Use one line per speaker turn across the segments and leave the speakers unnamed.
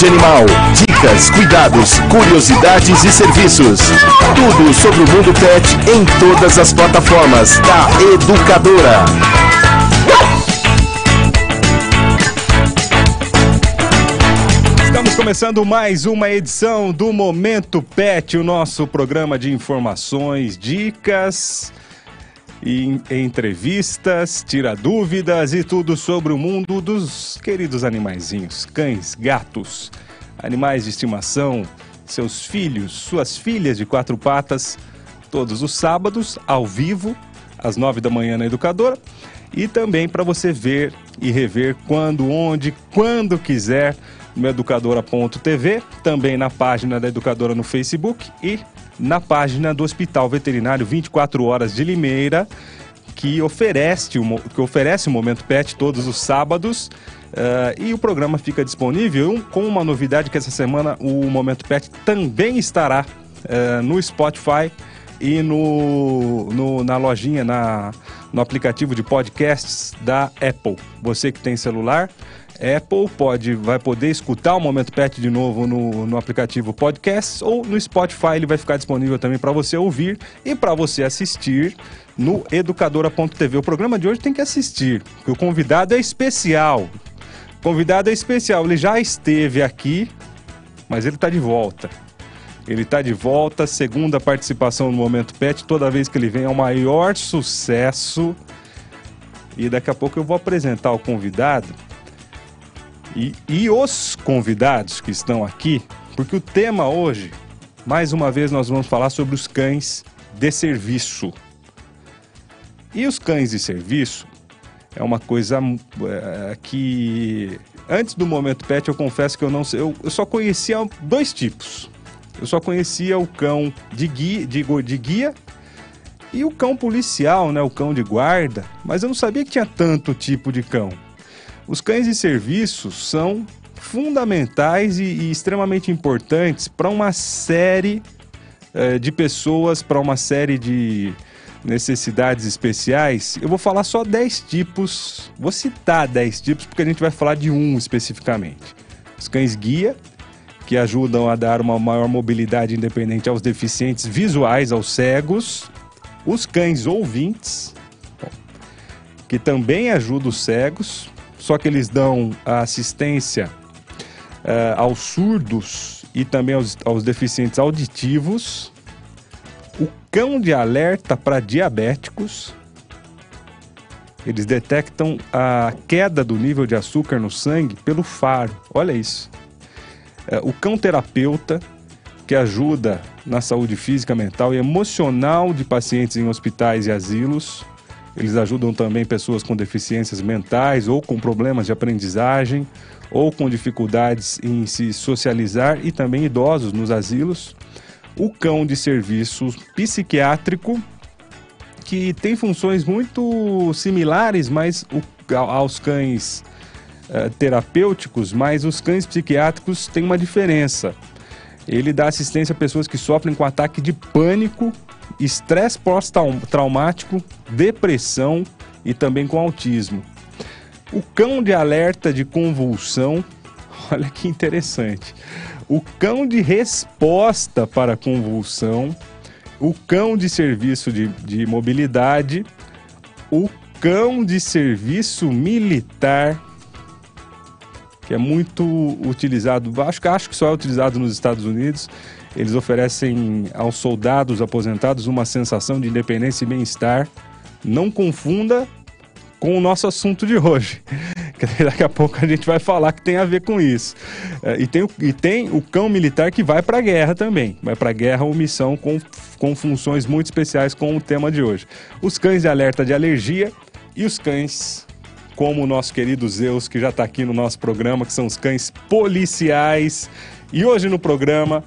saúde animal, dicas, cuidados, curiosidades e serviços. Tudo sobre o mundo pet em todas as plataformas da Educadora.
Estamos começando mais uma edição do Momento Pet, o nosso programa de informações, dicas e entrevistas, tira dúvidas e tudo sobre o mundo dos queridos animaizinhos, cães, gatos, animais de estimação, seus filhos, suas filhas de quatro patas, todos os sábados, ao vivo, às nove da manhã na Educadora, e também para você ver e rever quando, onde, quando quiser no educadora.tv, também na página da Educadora no Facebook e na página do Hospital Veterinário 24 Horas de Limeira, que oferece, o, que oferece o Momento Pet todos os sábados. Uh, e o programa fica disponível com uma novidade que essa semana o Momento Pet também estará uh, no Spotify e no, no, na lojinha, na, no aplicativo de podcasts da Apple. Você que tem celular, Apple pode, vai poder escutar o Momento Pet de novo no, no aplicativo Podcasts ou no Spotify ele vai ficar disponível também para você ouvir e para você assistir no educadora.tv. O programa de hoje tem que assistir, porque o convidado é especial. O convidado é especial, ele já esteve aqui, mas ele está de volta. Ele está de volta, segunda participação no Momento Pet, toda vez que ele vem é o maior sucesso. E daqui a pouco eu vou apresentar o convidado e, e os convidados que estão aqui, porque o tema hoje, mais uma vez, nós vamos falar sobre os cães de serviço. E os cães de serviço é uma coisa é, que antes do momento pet eu confesso que eu não sei, eu, eu, só conhecia dois tipos. Eu só conhecia o cão de guia, de guia e o cão policial, né, o cão de guarda, mas eu não sabia que tinha tanto tipo de cão. Os cães de serviço são fundamentais e, e extremamente importantes para uma série eh, de pessoas, para uma série de necessidades especiais. Eu vou falar só 10 tipos, vou citar 10 tipos porque a gente vai falar de um especificamente. Os cães guia, que ajudam a dar uma maior mobilidade independente aos deficientes visuais, aos cegos. Os cães ouvintes, que também ajudam os cegos só que eles dão assistência uh, aos surdos e também aos, aos deficientes auditivos, o cão de alerta para diabéticos. Eles detectam a queda do nível de açúcar no sangue pelo faro. Olha isso. Uh, o cão terapeuta, que ajuda na saúde física, mental e emocional de pacientes em hospitais e asilos. Eles ajudam também pessoas com deficiências mentais ou com problemas de aprendizagem ou com dificuldades em se socializar e também idosos nos asilos. O cão de serviço psiquiátrico, que tem funções muito similares, mas o, aos cães uh, terapêuticos, mas os cães psiquiátricos têm uma diferença. Ele dá assistência a pessoas que sofrem com ataque de pânico estresse pós-traumático, depressão e também com autismo. O cão de alerta de convulsão, olha que interessante. O cão de resposta para convulsão, o cão de serviço de, de mobilidade, o cão de serviço militar, que é muito utilizado, acho, acho que só é utilizado nos Estados Unidos, eles oferecem aos soldados aposentados uma sensação de independência e bem-estar. Não confunda com o nosso assunto de hoje. Daqui a pouco a gente vai falar que tem a ver com isso. É, e tem, e tem o cão militar que vai para a guerra também. Vai para a guerra ou missão com, com funções muito especiais com o tema de hoje. Os cães de alerta de alergia e os cães como o nosso querido Zeus, que já está aqui no nosso programa, que são os cães policiais. E hoje no programa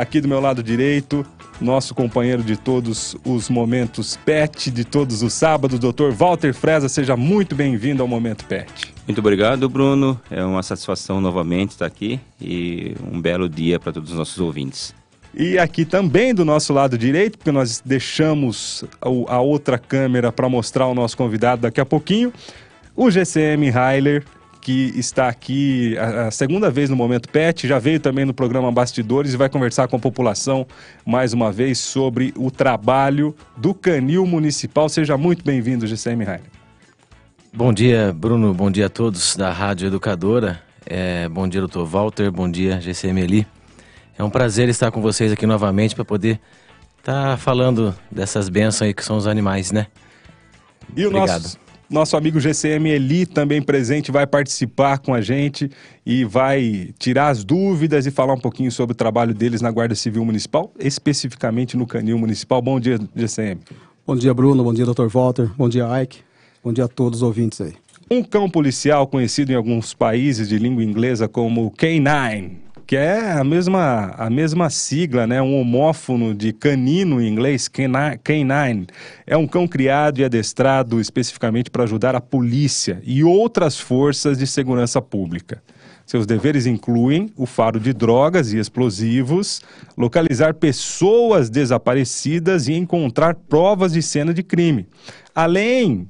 Aqui do meu lado direito, nosso companheiro de todos os momentos PET, de todos os sábados, Dr. Walter Freza, seja muito bem-vindo ao Momento PET.
Muito obrigado, Bruno. É uma satisfação novamente estar aqui e um belo dia para todos os nossos ouvintes.
E aqui também do nosso lado direito, porque nós deixamos a outra câmera para mostrar o nosso convidado daqui a pouquinho, o GCM Heiler, que está aqui a, a, segunda vez no Momento Pet, já veio também no programa Bastidores e vai conversar com a população mais uma vez sobre o trabalho do Canil Municipal. Seja muito bem-vindo, GCM Rainer.
Bom dia, Bruno. Bom dia a todos da Rádio Educadora. É, bom dia, doutor Walter. Bom dia, GCM Eli. É um prazer estar com vocês aqui novamente para poder estar tá falando dessas bênçãos aí que são os animais, né?
E Obrigado. o nosso, nosso amigo GCM Eli também presente vai participar com a gente e vai tirar as dúvidas e falar um pouquinho sobre o trabalho deles na Guarda Civil Municipal, especificamente no Canil Municipal. Bom dia, GCM.
Bom dia, Bruno. Bom dia, Dr. Walter. Bom dia, Ike. Bom dia a todos os ouvintes aí.
Um cão policial conhecido em alguns países de língua inglesa como K9, que é a mesma, a mesma sigla, né? um homófono de canino em inglês, K9. É um cão criado e adestrado especificamente para ajudar a polícia e outras forças de segurança pública. Seus deveres incluem o faro de drogas e explosivos, localizar pessoas desaparecidas e encontrar provas de cena de crime. Além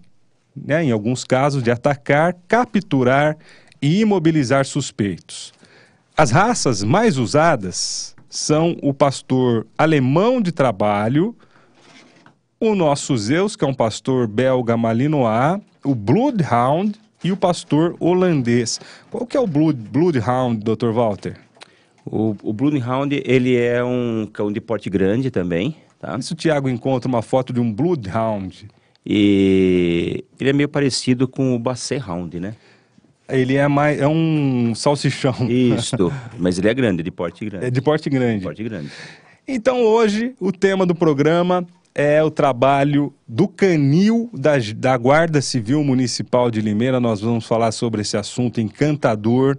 né, em alguns casos, de atacar, capturar e imobilizar suspeitos. As raças mais usadas são o pastor alemão de trabalho, o nosso Zeus, que é um pastor belga malinois, o Bloodhound e o pastor holandês. Qual que é o Blood, Bloodhound, Dr. Walter?
O, o Bloodhound, ele é um cão de porte grande também, tá?
Isso o Tiago encontra uma foto de um Bloodhound.
E ele é meio parecido com o Basset Hound, né?
Ele é mais é um salsichão.
Isso, mas ele é grande, de porte grande.
É de porte grande. De
porte grande.
Então hoje o tema do programa é o trabalho do canil da, da Guarda Civil Municipal de Limeira. Nós vamos falar sobre esse assunto encantador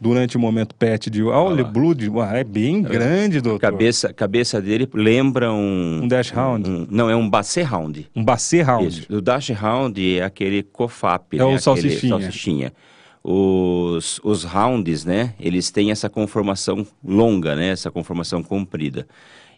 durante o momento pet de olha, ah, Blood, é bem é. grande, doutor.
Cabeça, cabeça dele lembra um
um dash round.
Um, não, é um basset round.
Um basset round.
Isso. O dash round é aquele cofap,
é
né?
o salsichinha.
salsichinha. Os, os rounds, né? Eles têm essa conformação longa, né? Essa conformação comprida.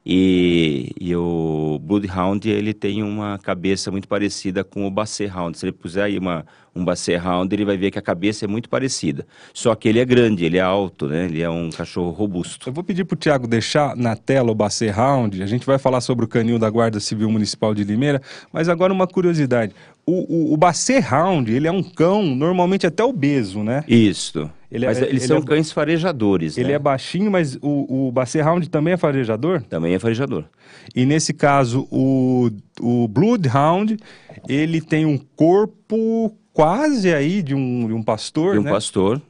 E, e, o Bloodhound ele tem uma cabeça muito parecida com o Basset Hound. Se ele puser aí uma, um Basset Hound, ele vai ver que a cabeça é muito parecida. Só que ele é grande, ele é alto, né? Ele é um cachorro robusto.
Eu vou pedir para o Tiago deixar na tela o Basset Hound. A gente vai falar sobre o canil da Guarda Civil Municipal de Limeira. Mas agora uma curiosidade. O, o, o Basset Hound, ele é um cão normalmente até obeso, né?
Isso. Ele é, mas eles ele são é, cães farejadores.
Ele
né?
é baixinho, mas o, o Basset Hound também é farejador?
Também é farejador.
E nesse caso, o, o Bloodhound, ele tem um corpo quase aí de um, de um pastor,
De um
né?
pastor.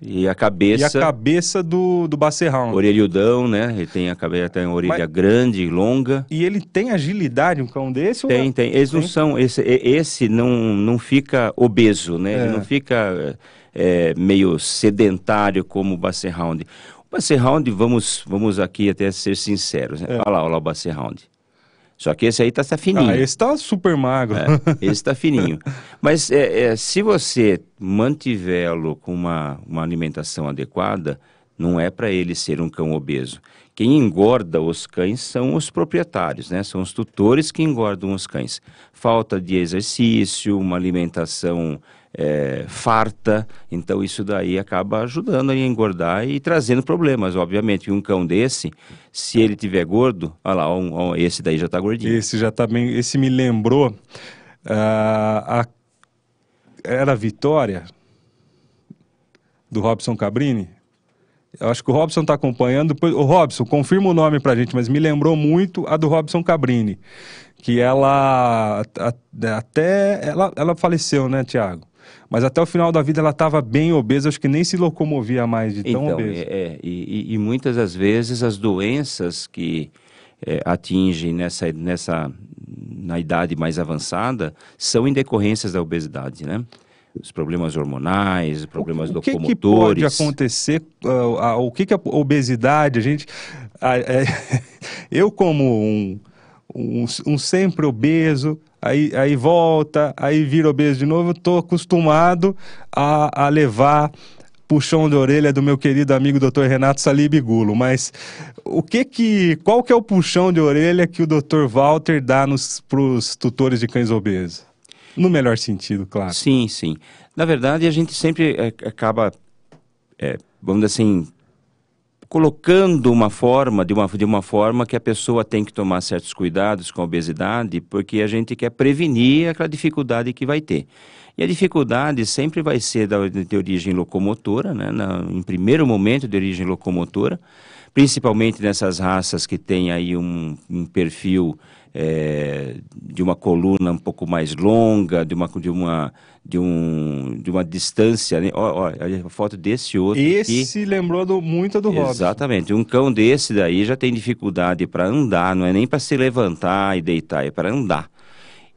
E a cabeça...
E a cabeça do, do Basset Hound.
Orelhudão, né? Ele tem a cabeça, tem a orelha Mas... grande, longa.
E ele tem agilidade, um cão desse?
Tem, ou... tem. Eles tem? não são... Esse, esse não, não fica obeso, né? É. Ele não fica é, meio sedentário como o Basset Hound. O Basset Hound, vamos, vamos aqui até ser sinceros, né? É. Olha lá, olha lá o Basset Hound. Só que esse aí tá, tá fininho. Ah,
esse tá super magro. É,
esse tá fininho. Mas é, é, se você mantivê-lo com uma, uma alimentação adequada, não é para ele ser um cão obeso. Quem engorda os cães são os proprietários, né? São os tutores que engordam os cães. Falta de exercício, uma alimentação é, farta, então isso daí acaba ajudando a engordar e trazendo problemas, obviamente. Um cão desse, se ele tiver gordo, olha lá, um, um, esse daí já está gordinho.
Esse já está bem, esse me lembrou, uh, a, era a Vitória, do Robson Cabrini, eu acho que o Robson está acompanhando. O Robson, confirma o nome para a gente, mas me lembrou muito a do Robson Cabrini. Que ela até. Ela, ela faleceu, né, Tiago? Mas até o final da vida ela estava bem obesa, acho que nem se locomovia mais de tão
então,
obesa.
É, é e, e, muitas das vezes as doenças que é, atingem nessa, nessa, na idade mais avançada são em decorrências da obesidade, né? Os problemas hormonais, problemas o, o que locomotores.
O que pode acontecer? Uh, uh, o que, que a obesidade, a gente... Uh, eu como um, um, um sempre obeso, aí, aí volta, aí vira obeso de novo. Eu tô acostumado a, a levar puxão de orelha do meu querido amigo Dr. Renato Salibigulo, mas o que que, qual que é o puxão de orelha que o Dr. Walter dá para os tutores de cães obesos? No melhor sentido, claro.
Sim, sim. Na verdade, a gente sempre é, acaba, é, vamos dizer assim, colocando uma forma, de uma, de uma forma que a pessoa tem que tomar certos cuidados com a obesidade, porque a gente quer prevenir aquela dificuldade que vai ter. E a dificuldade sempre vai ser da, de origem locomotora, né? Na, em primeiro momento de origem locomotora, principalmente nessas raças que têm aí um, um perfil é, de uma coluna um pouco mais longa, de uma, de uma, de um, de uma distância. Né? Olha, olha a foto desse outro.
Esse
aqui.
lembrou do, muito do Robson.
Exatamente. Um cão desse daí já tem dificuldade para andar, não é nem para se levantar e deitar, é para andar.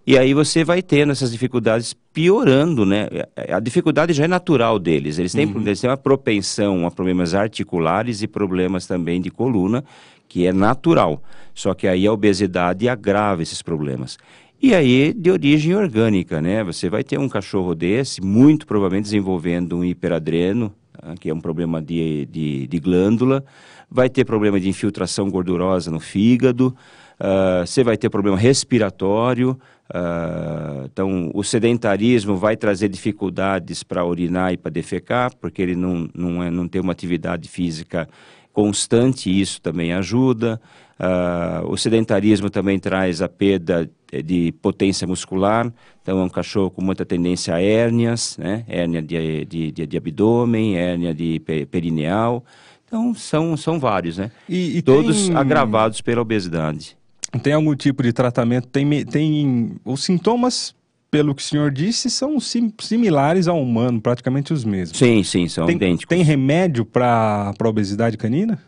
E aí você vai tendo essas dificuldades piorando, né? A dificuldade já é natural deles. Eles têm, uhum. eles têm uma propensão a problemas articulares e problemas também de coluna, que é natural. Só que aí a obesidade agrava esses problemas. E aí, de origem orgânica, né? Você vai ter um cachorro desse, muito provavelmente desenvolvendo um hiperadreno, tá? que é um problema de, de, de glândula, vai ter problema de infiltração gordurosa no fígado, uh, você vai ter problema respiratório, Uh, então, o sedentarismo vai trazer dificuldades para urinar e para defecar, porque ele não, não, é, não tem uma atividade física constante, isso também ajuda. Uh, o sedentarismo também traz a perda de potência muscular, então é um cachorro com muita tendência a hérnias, né? hérnia de, de, de, de abdômen, hérnia de perineal. Então, são, são vários, né?
E, e
Todos
tem...
agravados pela obesidade.
Tem algum tipo de tratamento? Tem, tem os sintomas, pelo que o senhor disse, são sim, similares ao humano, praticamente os mesmos.
Sim, sim, são
tem,
idênticos.
Tem remédio para a obesidade canina?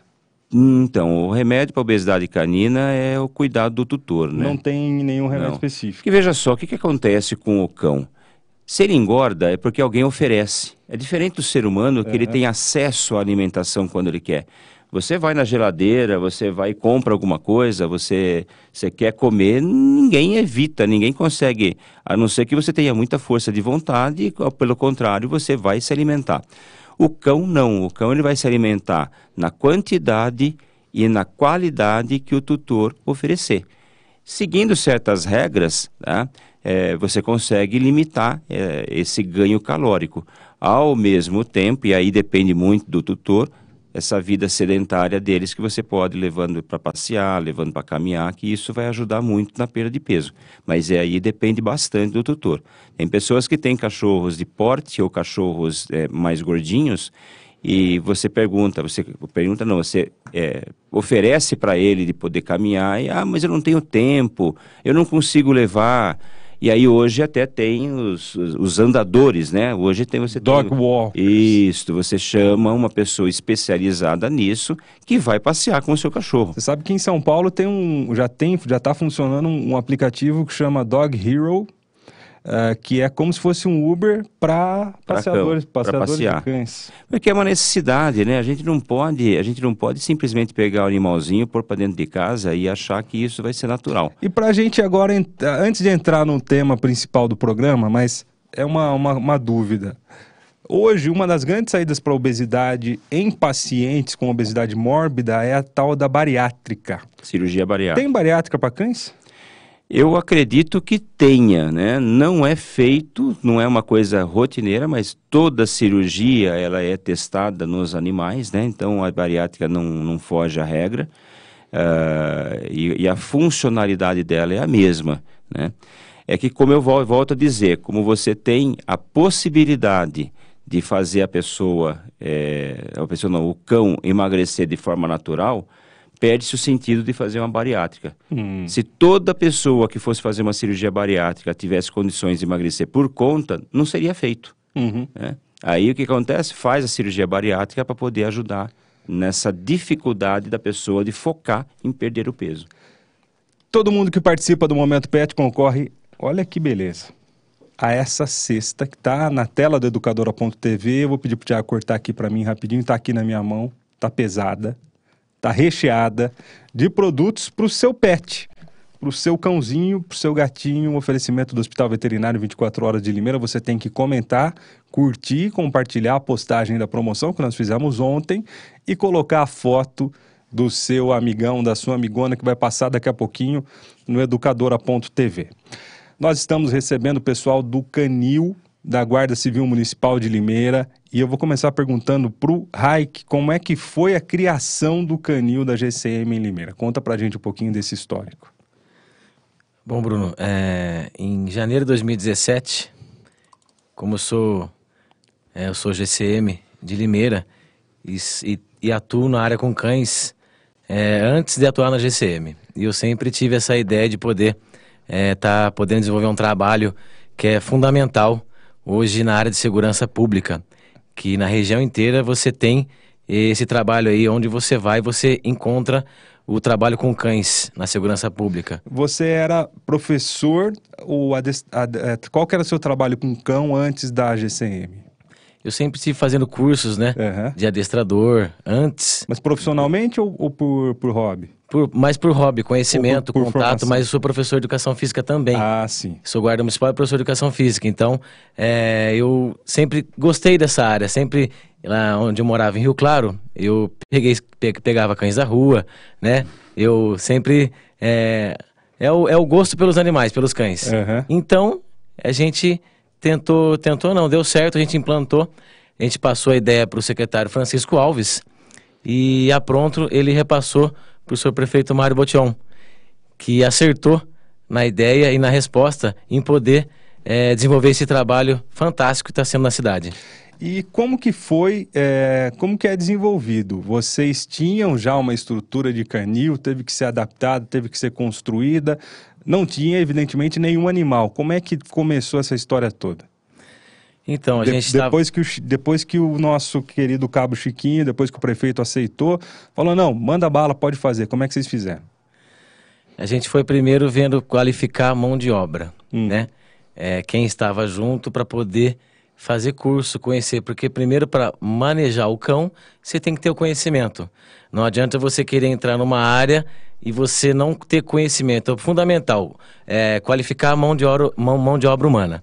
Então, o remédio para obesidade canina é o cuidado do tutor, né?
Não tem nenhum remédio
Não.
específico.
Porque veja só, o que, que acontece com o cão? Se ele engorda, é porque alguém oferece. É diferente do ser humano, que ele tem acesso à alimentação quando ele quer. Você vai na geladeira, você vai e compra alguma coisa, você, você quer comer, ninguém evita, ninguém consegue, a não ser que você tenha muita força de vontade, pelo contrário, você vai se alimentar. O cão não, o cão ele vai se alimentar na quantidade e na qualidade que o tutor oferecer. Seguindo certas regras, tá? é, você consegue limitar é, esse ganho calórico. Ao mesmo tempo, e aí depende muito do tutor, essa vida sedentária deles que você pode levando para passear, levando para caminhar, que isso vai ajudar muito na perda de peso. Mas é aí depende bastante do tutor. Tem pessoas que têm cachorros de porte ou cachorros é, mais gordinhos e você pergunta, você pergunta não, você é, oferece para ele de poder caminhar e ah, mas eu não tenho tempo, eu não consigo levar. E aí hoje até tem os, os andadores, né? Hoje tem você
Dog
tem,
walkers.
Isso, você chama uma pessoa especializada nisso que vai passear com o seu cachorro.
Você sabe que em São Paulo tem um, já tem, já está funcionando um, um aplicativo que chama Dog Hero, Uh, que é como se fosse um Uber para passeadores,
cão,
passeadores
passear.
de cães.
Porque é uma necessidade, né? A gente não pode, a gente não pode simplesmente pegar o animalzinho, pôr para dentro de casa e achar que isso vai ser natural.
E para a gente agora, antes de entrar no tema principal do programa, mas é uma, uma, uma dúvida. Hoje, uma das grandes saídas para a obesidade em pacientes com obesidade mórbida é a tal da bariátrica.
Cirurgia bariátrica.
Tem bariátrica para cães?
Eu acredito que tenha, né? Não é feito, não é uma coisa rotineira, mas toda cirurgia ela é testada nos animais, né? Então a bariátrica não, não foge à regra uh, e, e, a funcionalidade dela é a mesma, né? É que como eu volto a dizer, como você tem a possibilidade de fazer a pessoa, é, a pessoa não, o cão emagrecer de forma natural, perde-se o sentido de fazer uma bariátrica. Hum. Se toda pessoa que fosse fazer uma cirurgia bariátrica tivesse condições de emagrecer por conta, não seria feito.
Uhum.
Né? Aí o que acontece? Faz a cirurgia bariátrica para poder ajudar nessa dificuldade da pessoa de focar em perder o peso.
Todo mundo que participa do Momento Pet concorre, olha que beleza, a essa cesta que está na tela do educadora.tv. Eu vou pedir para o Tiago cortar aqui para mim rapidinho, está aqui na minha mão, está pesada está recheada de produtos para o seu pet, para o seu cãozinho, para o seu gatinho. Um oferecimento do Hospital Veterinário 24 Horas de Limeira. Você tem que comentar, curtir, compartilhar a postagem da promoção que nós fizemos ontem e colocar a foto do seu amigão, da sua amigona, que vai passar daqui a pouquinho no educadora.tv. Nós estamos recebendo o pessoal do Canil da Guarda Civil Municipal de Limeira e eu vou começar perguntando pro Raik como é que foi a criação do canil da GCM em Limeira. Conta pra gente um pouquinho desse histórico.
Bom, Bruno, é, em janeiro de 2017, como eu sou, é, eu sou GCM de Limeira e, e, e atuo na área com cães é, antes de atuar na GCM. E eu sempre tive essa ideia de poder estar é, tá podendo desenvolver um trabalho que é fundamental hoje na área de segurança pública, que na região inteira você tem esse trabalho aí, onde você vai, você encontra o trabalho com cães na segurança pública.
Você era professor, ou. É, qual era o seu trabalho com cão antes da GCM?
Eu sempre estive fazendo cursos, né? Uhum. De adestrador, antes.
Mas profissionalmente ou, ou por, por hobby?
Por, mais por hobby, conhecimento, por, por contato, formação. mas eu sou professor de educação física também.
Ah, sim.
Sou guarda municipal e professor de educação física. Então, é, eu sempre gostei dessa área. Sempre, lá onde eu morava, em Rio Claro, eu peguei, pegava cães da rua, né? Eu sempre... É, é, o, é o gosto pelos animais, pelos cães. Uhum. Então, a gente tentou, tentou não, deu certo, a gente implantou. A gente passou a ideia para o secretário Francisco Alves e a pronto ele repassou para o senhor prefeito Mário Botion, que acertou na ideia e na resposta em poder é, desenvolver esse trabalho fantástico que está sendo na cidade.
E como que foi, é, como que é desenvolvido? Vocês tinham já uma estrutura de canil, teve que ser adaptada, teve que ser construída, não tinha evidentemente nenhum animal. Como é que começou essa história toda?
Então, a de, gente
depois, tava... que o, depois que o nosso querido Cabo Chiquinho, depois que o prefeito aceitou, falou, não, manda bala, pode fazer. Como é que vocês fizeram?
A gente foi primeiro vendo qualificar a mão de obra, hum. né? É, quem estava junto para poder fazer curso, conhecer, porque primeiro para manejar o cão, você tem que ter o conhecimento. Não adianta você querer entrar numa área e você não ter conhecimento. É fundamental é qualificar a mão de, obra, mão, mão de obra humana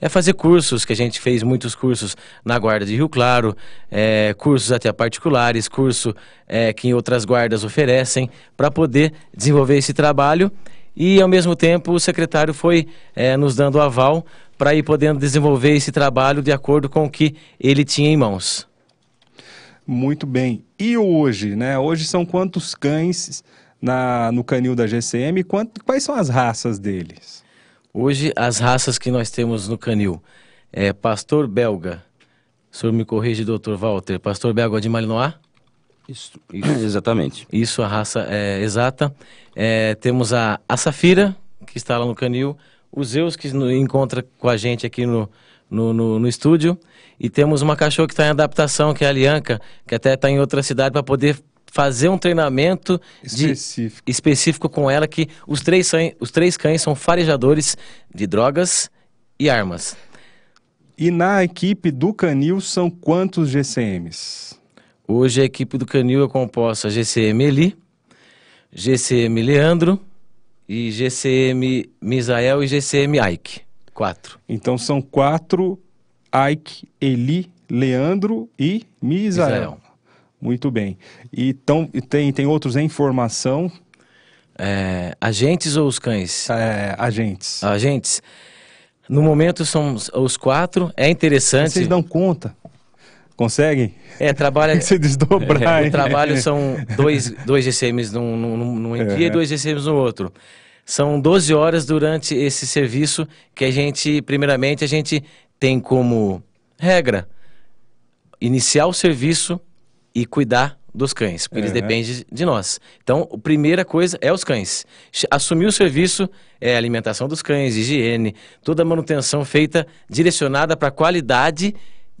é fazer cursos, que a gente fez muitos cursos na Guarda de Rio Claro, é, cursos até particulares, curso é, que outras guardas oferecem, para poder desenvolver esse trabalho. E, ao mesmo tempo, o secretário foi é, nos dando aval para ir podendo desenvolver esse trabalho de acordo com o que ele tinha em mãos.
Muito bem. E hoje, né? Hoje são quantos cães na, no canil da GCM? Quant, quais são as raças deles?
Hoje, as raças que nós temos no canil é pastor belga. O senhor me corrige, doutor Walter. Pastor belga de Malinois?
Isso, isso, exatamente.
Isso, a raça é exata. É, temos a, a Safira, que está lá no canil. O Zeus, que no, encontra com a gente aqui no, no, no, no estúdio. E temos uma cachorra que está em adaptação, que é a Lianca, que até está em outra cidade para poder fazer um treinamento específico. De, específico com ela que os três, os três cães são farejadores de drogas e armas.
E na equipe do Canil são quantos GCMs?
Hoje a equipe do Canil é composta GCM Eli, GCM Leandro e GCM Misael e GCM Ike. Quatro.
Então são quatro Ike, Eli, Leandro e Misael. Misael. Muito bem. E tão, tem, tem outros em formação?
É, agentes ou os cães?
É, agentes.
Agentes. No momento são os quatro. É interessante.
Vocês dão conta? Conseguem?
É, trabalha.
Se desdobrar.
É, o trabalho são dois, dois GCMs num, num, num dia é. e dois GCMs no outro. São 12 horas durante esse serviço que a gente, primeiramente, a gente tem como regra iniciar o serviço e cuidar dos cães, porque uhum. eles dependem de nós. Então, a primeira coisa é os cães. Assumir o serviço é a alimentação dos cães, higiene, toda a manutenção feita direcionada para a qualidade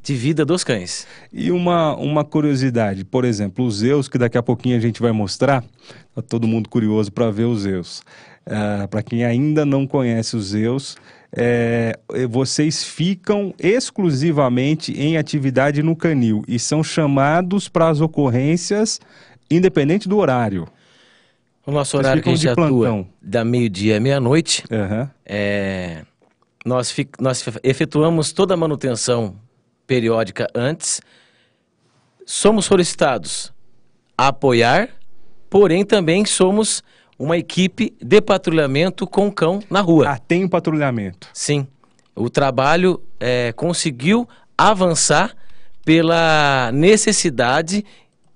de vida dos cães.
E uma, uma curiosidade, por exemplo, os Zeus, que daqui a pouquinho a gente vai mostrar, tá todo mundo curioso para ver os Zeus. Uh, ah, para quem ainda não conhece os Zeus, é, vocês ficam exclusivamente em atividade no canil e são chamados para as ocorrências independente do horário.
O nosso horário que a gente atua da meio-dia à meia-noite. Uhum. É, nós, nós efetuamos toda a manutenção periódica antes. Somos solicitados a apoiar, porém também somos uma equipe de patrulhamento com cão na rua.
Ah, tem um patrulhamento?
Sim. o trabalho é, conseguiu avançar pela necessidade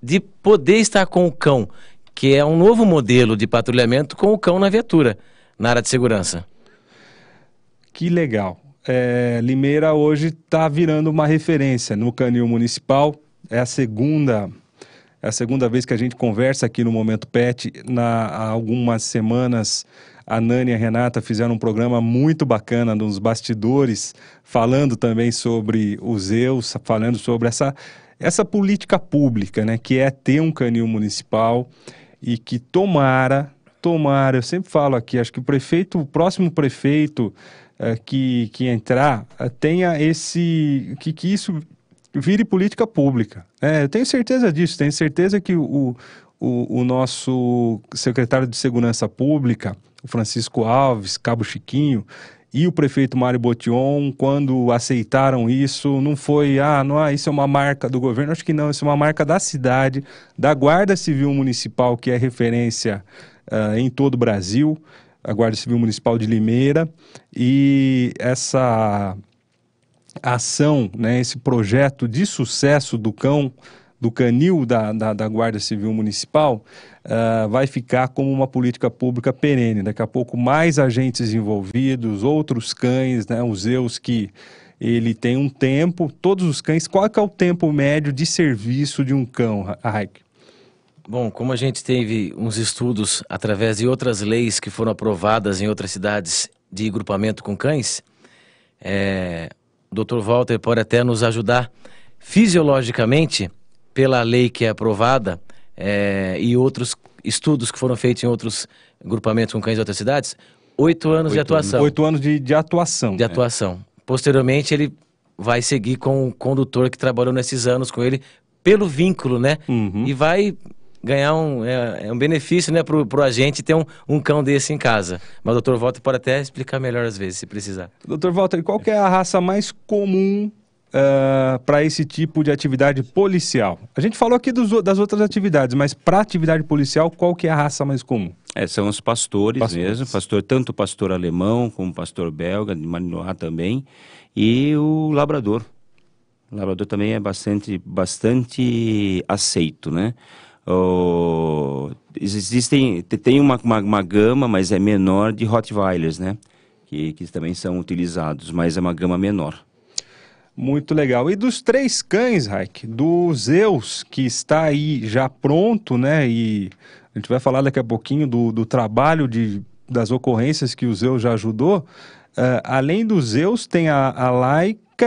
de poder estar com o cão, que é um novo modelo de patrulhamento com o cão na viatura, na área de segurança.
Que legal. É, Limeira hoje está virando uma referência no canil municipal. É a segunda é a segunda vez que a gente conversa aqui no Momento Pet. Na, há algumas semanas, a Nani e a Renata fizeram um programa muito bacana nos bastidores, falando também sobre os Zeus, falando sobre essa, essa política pública, né, que é ter um canil municipal e que tomara, tomara, eu sempre falo aqui, acho que o prefeito, o próximo prefeito que, que entrar, é, tenha esse, que, que isso vire política pública. É, eu tenho certeza disso, tenho certeza que o, o, o, nosso secretário de Segurança Pública, o Francisco Alves, Cabo Chiquinho, e o prefeito Mário Botion, quando aceitaram isso, não foi, ah, não, ah, isso é uma marca do governo, acho que não, isso é uma marca da cidade, da Guarda Civil Municipal, que é referência uh, em todo o Brasil, a Guarda Civil Municipal de Limeira, e essa ação, né, esse projeto de sucesso do cão, do canil da, da, da Guarda Civil Municipal, uh, vai ficar como uma política pública perene. Daqui a pouco, mais agentes envolvidos, outros cães, né, os Zeus que ele tem um tempo, todos os cães, qual é, é o tempo médio de serviço de um cão, Raik?
Bom, como a gente teve uns estudos através de outras leis que foram aprovadas em outras cidades de grupamento com cães, é, o Dr. Walter pode até nos ajudar fisiologicamente pela lei que é aprovada é, e outros estudos que foram feitos em outros grupamentos com cães de outras cidades, oito anos oito de atuação.
Oito anos de, de atuação.
De atuação. Posteriormente, ele vai seguir com o condutor que trabalhou nesses anos com ele pelo vínculo, né? Uhum. E vai ganhar um, é, é um benefício né, para o agente ter um, um cão desse em casa. Mas o Dr. Walter pode até explicar melhor às vezes, se precisar.
Dr. Walter, qual é a raça mais comum uh, eh, para esse tipo de atividade policial? A gente falou aqui dos, das outras atividades, mas para atividade policial, qual que é a raça mais comum?
É, são os pastores, pastores, mesmo, pastor, tanto pastor alemão como pastor belga, de Malinois também, e o labrador. O labrador também é bastante, bastante aceito, né? Oh, existem, tem uma, uma, uma, gama, mas é menor de Rottweilers, né? Que, que também são utilizados, mas é uma gama menor.
Muito legal. E dos três cães, Raik, do Zeus, que está aí já pronto, né? E a gente vai falar daqui a pouquinho do, do trabalho de, das ocorrências que o Zeus já ajudou. Uh, além do Zeus, tem a, a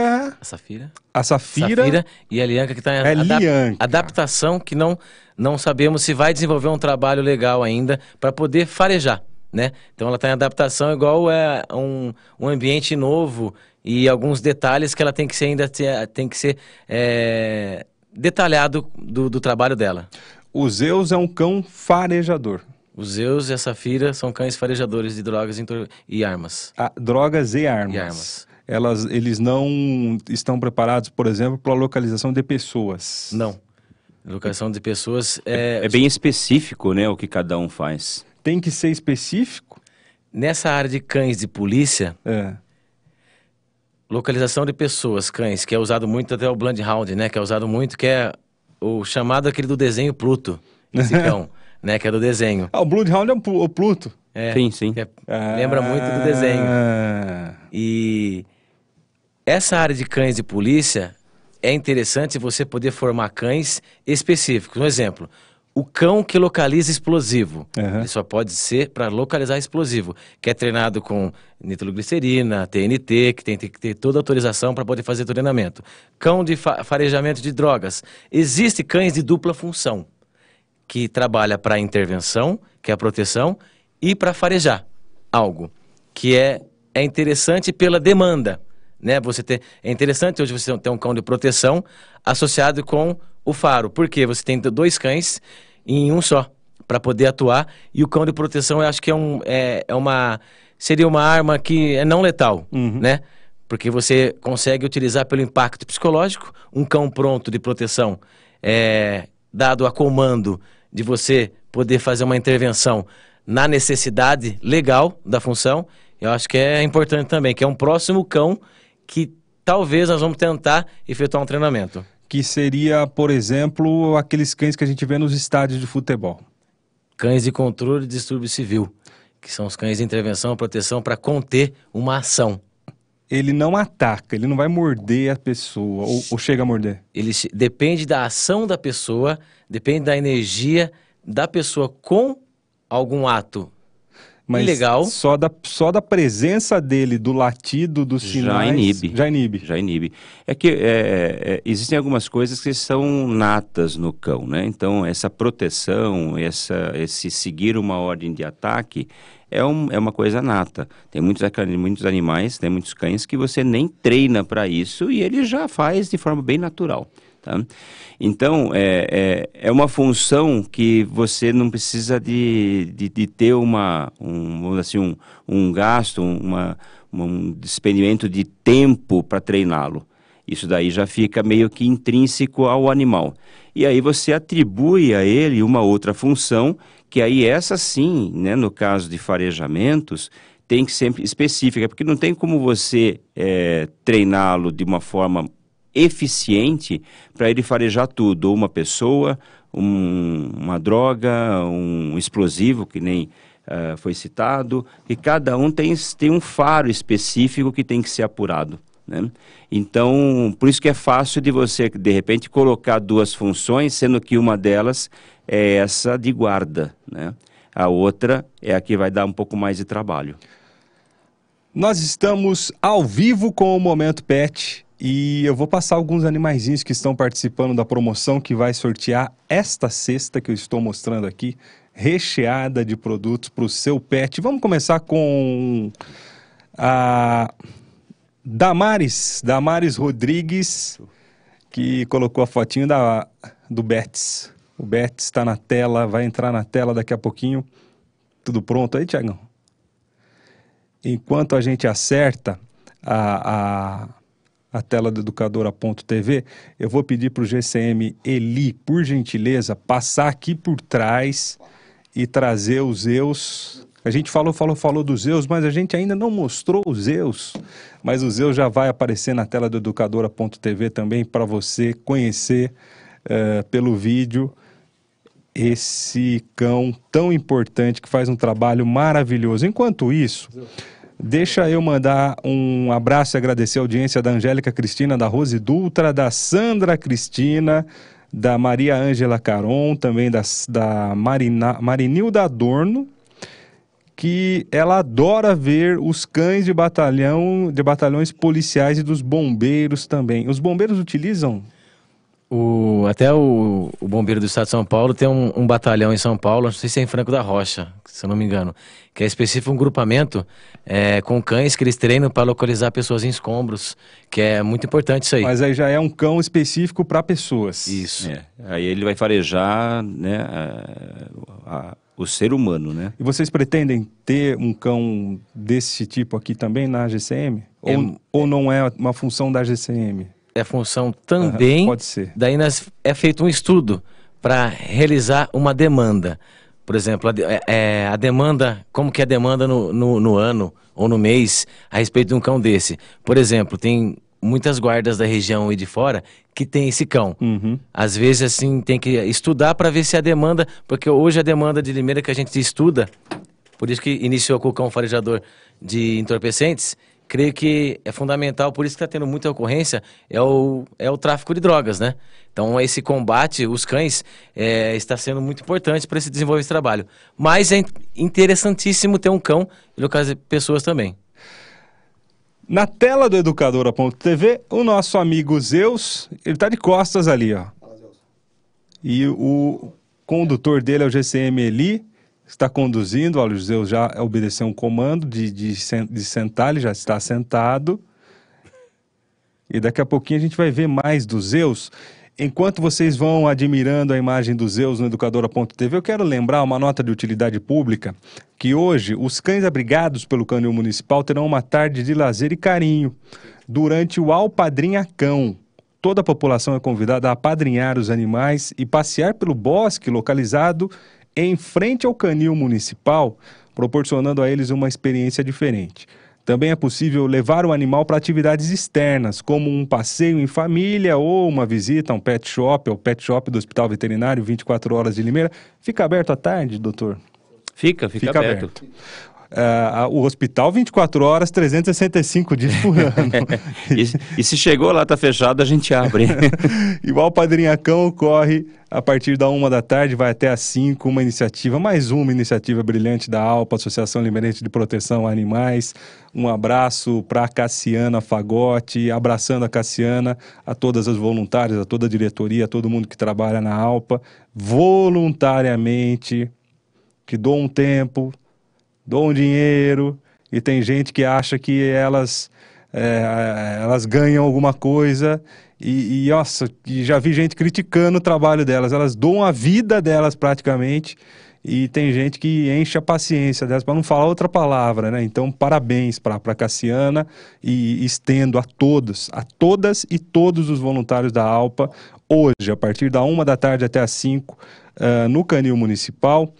A Safira.
A Safira. Safira
e a Lianca, que está em
é adap
adaptação, que não não sabemos se vai desenvolver um trabalho legal ainda para poder farejar, né? Então ela está em adaptação igual é um, um ambiente novo e alguns detalhes que ela tem que ser ainda tem que ser é, detalhado do, do trabalho dela.
O Zeus é um cão farejador.
Os Zeus e a Safira são cães farejadores de drogas e armas.
Ah, drogas e armas.
E armas.
Elas, eles não estão preparados, por exemplo, para a localização de pessoas.
Não. Locação de pessoas é...
é... bem específico, né, o que cada um faz.
Tem que ser específico?
Nessa área de cães de polícia,
é.
localização de pessoas, cães, que é usado muito até o Bloodhound, né, que é usado muito, que é o chamado aquele do desenho Pluto, esse cão, né, que é do desenho.
Ah, o Bloodhound é o Pluto.
É, sim, sim.
É, ah, lembra muito do desenho. E essa área de cães de polícia é interessante você poder formar cães específicos. Um exemplo, o cão que localiza explosivo. Uhum. Ele só pode ser para localizar explosivo, que é treinado com nitroglicerina, TNT, que tem, tem que ter toda a autorização para poder fazer treinamento. Cão de fa farejamento de drogas. Existem cães de dupla função, que trabalha para intervenção, que é a proteção, e para farejar algo, que é, é interessante pela demanda né? Você ter, é interessante hoje você ter um cão de proteção associado com o faro. porque Você tem dois cães em um só para poder atuar e o cão de proteção eu acho que é, um, é, é uma seria uma arma que é não letal, uhum. né? Porque você consegue utilizar pelo impacto psicológico um cão pronto de proteção, é, dado a comando de você poder fazer uma intervenção na necessidade legal da função eu acho que é importante também, que é um próximo cão que talvez nós vamos tentar efetuar um treinamento.
Que seria, por exemplo, aqueles cães que a gente vê nos estádios de futebol.
Cães de controle de distúrbio civil, que são os cães de intervenção e proteção para conter uma ação.
Ele não ataca, ele não vai morder a pessoa, ou, ou chega a morder.
Ele depende da ação da pessoa, depende da energia da pessoa com algum ato
Mas
ilegal.
Só da, só da presença dele, do latido, dos
Já
sinais...
inibe.
Já inibe.
Já inibe. É que é, é, existem algumas coisas que são natas no cão, né? Então, essa proteção, essa, esse seguir uma ordem de ataque é, um, é uma coisa nata. Tem muitos, muitos animais, tem muitos cães que você nem treina para isso e ele já faz de forma bem natural. Tá? Então, é, é, é uma função que você não precisa de, de, de ter uma, um, assim, um, um gasto, uma, um despendimento de tempo para treiná-lo. Isso daí já fica meio que intrínseco ao animal. E aí você atribui a ele uma outra função, que aí essa sim, né, no caso de farejamentos, tem que ser específica, porque não tem como você eh, treiná-lo de uma forma eficiente para ele farejar tudo, uma pessoa, um- uma droga, um explosivo, que nem ah, foi citado, e cada um tem, tem um faro específico que tem que ser apurado. Né? Então, por isso que é fácil de você, de repente, colocar duas funções, sendo que uma delas é essa de guarda, né? A outra é a que vai dar um pouco mais de trabalho.
Nós estamos ao vivo com o Momento Pet e eu vou passar alguns animaizinhos que estão participando da promoção que vai sortear esta cesta que eu estou mostrando aqui, recheada de produtos para o seu pet. Vamos começar com a Damares, Damares Rodrigues, que colocou a fotinho da, do Betis. O Betis está na tela, vai entrar na tela daqui a pouquinho. Tudo pronto aí, Tiagão? enquanto a gente acerta a, a, a tela do educadora.tv, eu vou pedir para o GCM Eli, por gentileza, passar aqui por trás e trazer os Zeus. A gente falou, falou, falou dos Zeus, mas a gente ainda não mostrou os Zeus. Mas o Zeus já vai aparecer na tela do educadora.tv também para você conhecer eh, pelo vídeo esse cão tão importante que faz um trabalho maravilhoso. Enquanto isso, deixa eu mandar um abraço e agradecer a audiência da Angélica Cristina, da Rose Dutra, da Sandra Cristina, da Maria Ângela Caron, também da, da Marina, Marinilda Adorno, que ela adora ver os cães de batalhão, de batalhões policiais e dos bombeiros também. Os bombeiros utilizam
O, até o, o Bombeiro do Estado de São Paulo tem um, um batalhão em São Paulo, não sei se é em Franco da Rocha, se eu não me engano, que é específico um grupamento é, com cães que eles treinam para localizar pessoas em escombros, que é muito importante isso aí.
Mas aí já é um cão específico para pessoas.
Isso.
É, aí ele vai farejar né, a- a- o ser humano, né?
E vocês pretendem ter um cão desse tipo aqui também na GCM?
É-
Ou, ou não é uma função da GCM?
É função também.
pode ser.
Daí nós, é feito um estudo para realizar uma demanda. Por exemplo, a, é- é, a demanda, como que é a demanda no, no, no ano ou no mês a respeito de um cão desse. Por exemplo, tem muitas guardas da região e de fora que tem esse cão.
Uhum.
Às vezes, assim, tem que estudar para ver se a demanda, porque hoje a demanda de Limeira que a gente estuda, por isso que iniciou com o cão farejador de entorpecentes, creio que é fundamental, por isso que está tendo muita ocorrência, é o, é o tráfico de drogas, né? Então, esse combate, os cães, é, está sendo muito importante para se desenvolver esse trabalho. Mas é in- interessantíssimo ter um cão e localizar pessoas também.
Na tela do educadora.tv, o nosso amigo Zeus, ele tá de costas ali, ó. E o condutor dele é o GCM Eli, está conduzindo, olha, o Zeus já obedeceu um comando de, de, de sentar, ele já está sentado. E daqui a pouquinho a gente vai ver mais do Zeus. Enquanto vocês vão admirando a imagem do Zeus no educadora.tv, eu quero lembrar uma nota de utilidade pública que hoje os cães abrigados pelo canil municipal terão uma tarde de lazer e carinho durante o Alpadrinha Cão. Toda a população é convidada a apadrinhar os animais e passear pelo bosque localizado em frente ao canil municipal, proporcionando a eles uma experiência diferente. Também é possível levar o animal para atividades externas, como um passeio em família ou uma visita a um pet shop, ou pet shop do Hospital Veterinário 24 horas de Limeira. Fica aberto à tarde, doutor?
Fica, fica,
Fica
aberto.
aberto. Ah, o hospital 24 horas, 365 dias por ano.
E, e se chegou lá, tá fechado, a gente abre.
Igual o Padrinhacão ocorre a partir da uma da tarde, vai até às 5, uma iniciativa, mais uma iniciativa brilhante da ALPA, Associação Limeirense de Proteção a Animais. Um abraço para a Cassiana Fagotti, abraçando a Cassiana, a todas as voluntárias, a toda a diretoria, a todo mundo que trabalha na ALPA, voluntariamente, que doam um tempo, doam dinheiro, e tem gente que acha que elas, é, elas ganham alguma coisa. E, e, nossa, já vi gente criticando o trabalho delas. Elas doam a vida delas praticamente. E tem gente que enche a paciência delas, para não falar outra palavra, né? Então, parabéns para a Cassiana e estendo a todos, a todas e todos os voluntários da ALPA, hoje, a partir da uma da tarde até as 5, uh, no Canil Municipal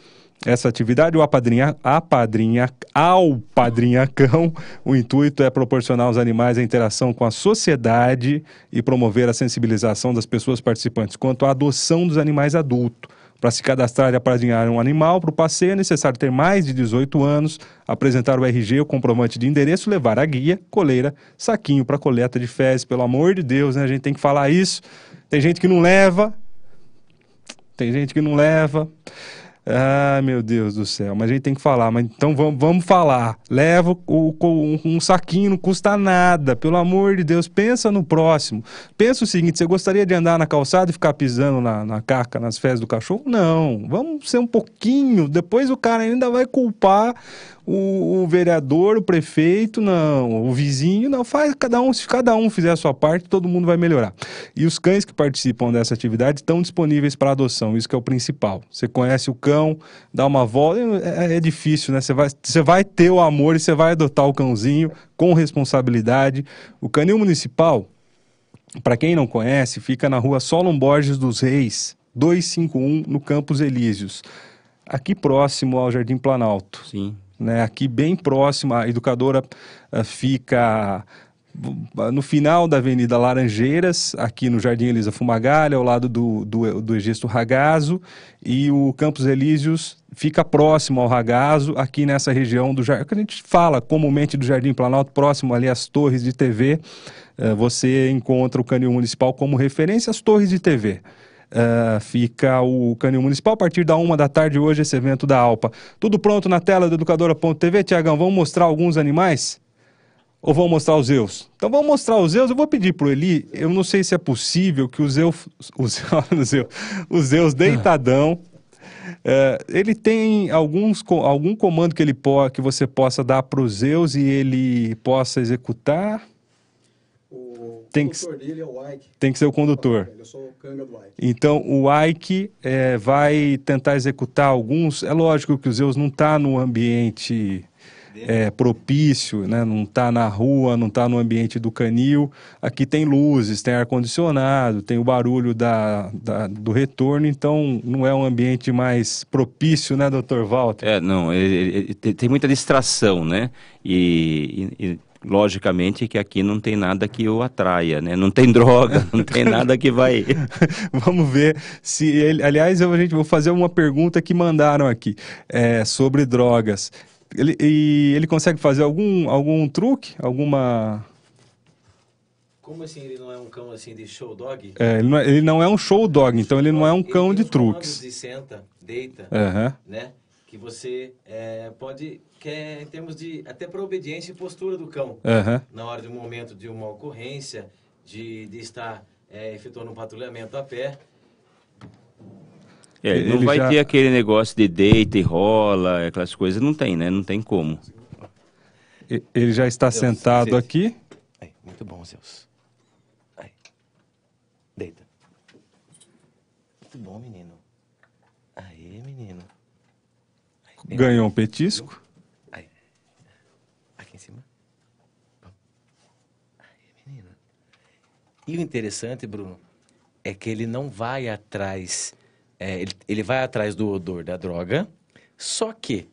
essa atividade, o apadrinha, apadrinha, ao padrinhacão, o intuito é proporcionar aos animais a interação com a sociedade e promover a sensibilização das pessoas participantes quanto à adoção dos animais adultos. Para se cadastrar e apadrinhar um animal para o passeio é necessário ter mais de 18 anos, apresentar o RG, o comprovante de endereço, levar a guia, coleira, saquinho para coleta de fezes. Pelo amor de Deus, né? A gente tem que falar isso. Tem gente que não leva, tem gente que não leva. Ah, meu Deus do céu, mas a gente tem que falar. Mas então vamos, vamos falar. Leva o, um, um saquinho, não custa nada. Pelo amor de Deus, pensa no próximo. Pensa o seguinte: você gostaria de andar na calçada e ficar pisando na, na caca, nas fezes do cachorro? Não. Vamos ser um pouquinho. Depois o cara ainda vai culpar o, o, vereador, o prefeito, não, o vizinho, não, faz cada um, se cada um fizer a sua parte, todo mundo vai melhorar. E os cães que participam dessa atividade estão disponíveis para adoção, isso que é o principal. Você conhece o cão, dá uma volta, é, é difícil, né? Você vai, você vai ter o amor e você vai adotar o cãozinho com responsabilidade. O canil municipal, para quem não conhece, fica na rua Solon Borges dos Reis, 251, no Campos Elíseos. Aqui próximo ao Jardim Planalto.
Sim
né? Aqui bem próximo, a educadora uh, fica no final da Avenida Laranjeiras, aqui no Jardim Elisa Fumagalha, ao lado do, do, do Egisto Ragazo, e o Campos Elíseos fica próximo ao Ragazo, aqui nessa região do Jardim, que a gente fala comumente do Jardim Planalto, próximo ali às torres de TV, uh, você encontra o Canil Municipal como referência às torres de TV. Uh, fica o Canil Municipal a partir da uma da tarde hoje, esse evento da Alpa. Tudo pronto na tela do Educadora.tv, Tiagão? Vamos mostrar alguns animais? Ou vamos mostrar os Zeus? Então vamos mostrar os Zeus. Eu vou pedir pro Eli, eu não sei se é possível que o Zeus, o Zeus, o Zeus deitadão, uh, ele tem alguns, algum comando que, ele po, que você possa dar para o Zeus e ele possa executar? Tem que,
dele é o Ike.
Tem que ser o condutor.
Eu sou o canga do Ike.
Então, o Ike é, vai tentar executar alguns. É lógico que o Zeus não está no ambiente é, propício, né? não está na rua, não está no ambiente do canil. Aqui tem luzes, tem ar-condicionado, tem o barulho da, da, do retorno, então não é um ambiente mais propício, né, doutor Walter?
É, não, ele, ele, tem muita distração, né? e, e logicamente que aqui não tem nada que o atraia, né? Não tem droga, não tem nada que vai.
Vamos ver se ele. Aliás, eu, a gente vou fazer uma pergunta que mandaram aqui é, sobre drogas. Ele, e ele consegue fazer algum, algum truque? Alguma.
Como assim ele não é um cão assim de show dog?
É, ele, não é, ele não é um show dog, então ele não é um cão
ele
de truques.
De senta, deita,
uhum.
né? Que você é, pode que é em termos de até para obediência e postura do cão.
Uhum.
na hora de um momento de uma ocorrência de, de estar é, efetuando um patrulhamento a pé
é, não vai já... ter aquele negócio de deita e rola aquelas coisas não tem né? Não tem como.
Ele já está Deus, sentado aqui?
Aí, muito bom Zeus. Aí. deita. Muito bom menino. Aí menino
ganhou um petisco
E o interessante, Bruno, é que ele não vai atrás, é, ele, ele vai atrás do odor da droga, só que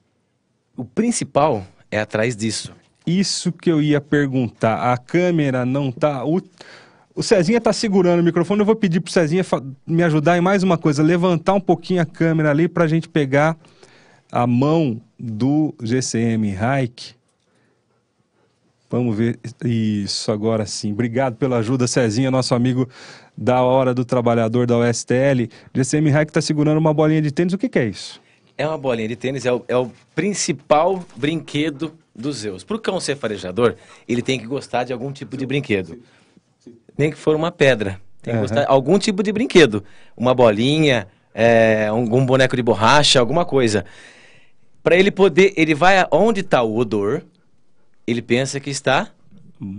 o principal é atrás disso.
Isso que eu ia perguntar. A câmera não tá. O, o Cezinha tá segurando o microfone. Eu vou pedir pro Cezinha me ajudar em mais uma coisa. Levantar um pouquinho a câmera ali pra gente pegar a mão do GCM Hike. Vamos ver isso agora sim. Obrigado pela ajuda, Cezinha, nosso amigo da Hora do Trabalhador da USTL. GCM Hike tá segurando uma bolinha de tênis. O que, que é isso?
É uma bolinha de tênis, é o, é o principal brinquedo dos Zeus. Para o cão ser farejador, ele tem que gostar de algum tipo de brinquedo. Nem que for uma pedra. Tem que
Aham.
gostar de algum tipo de brinquedo. Uma bolinha, é, algum boneco de borracha, alguma coisa. Para ele poder, ele vai aonde está o odor, ele pensa que está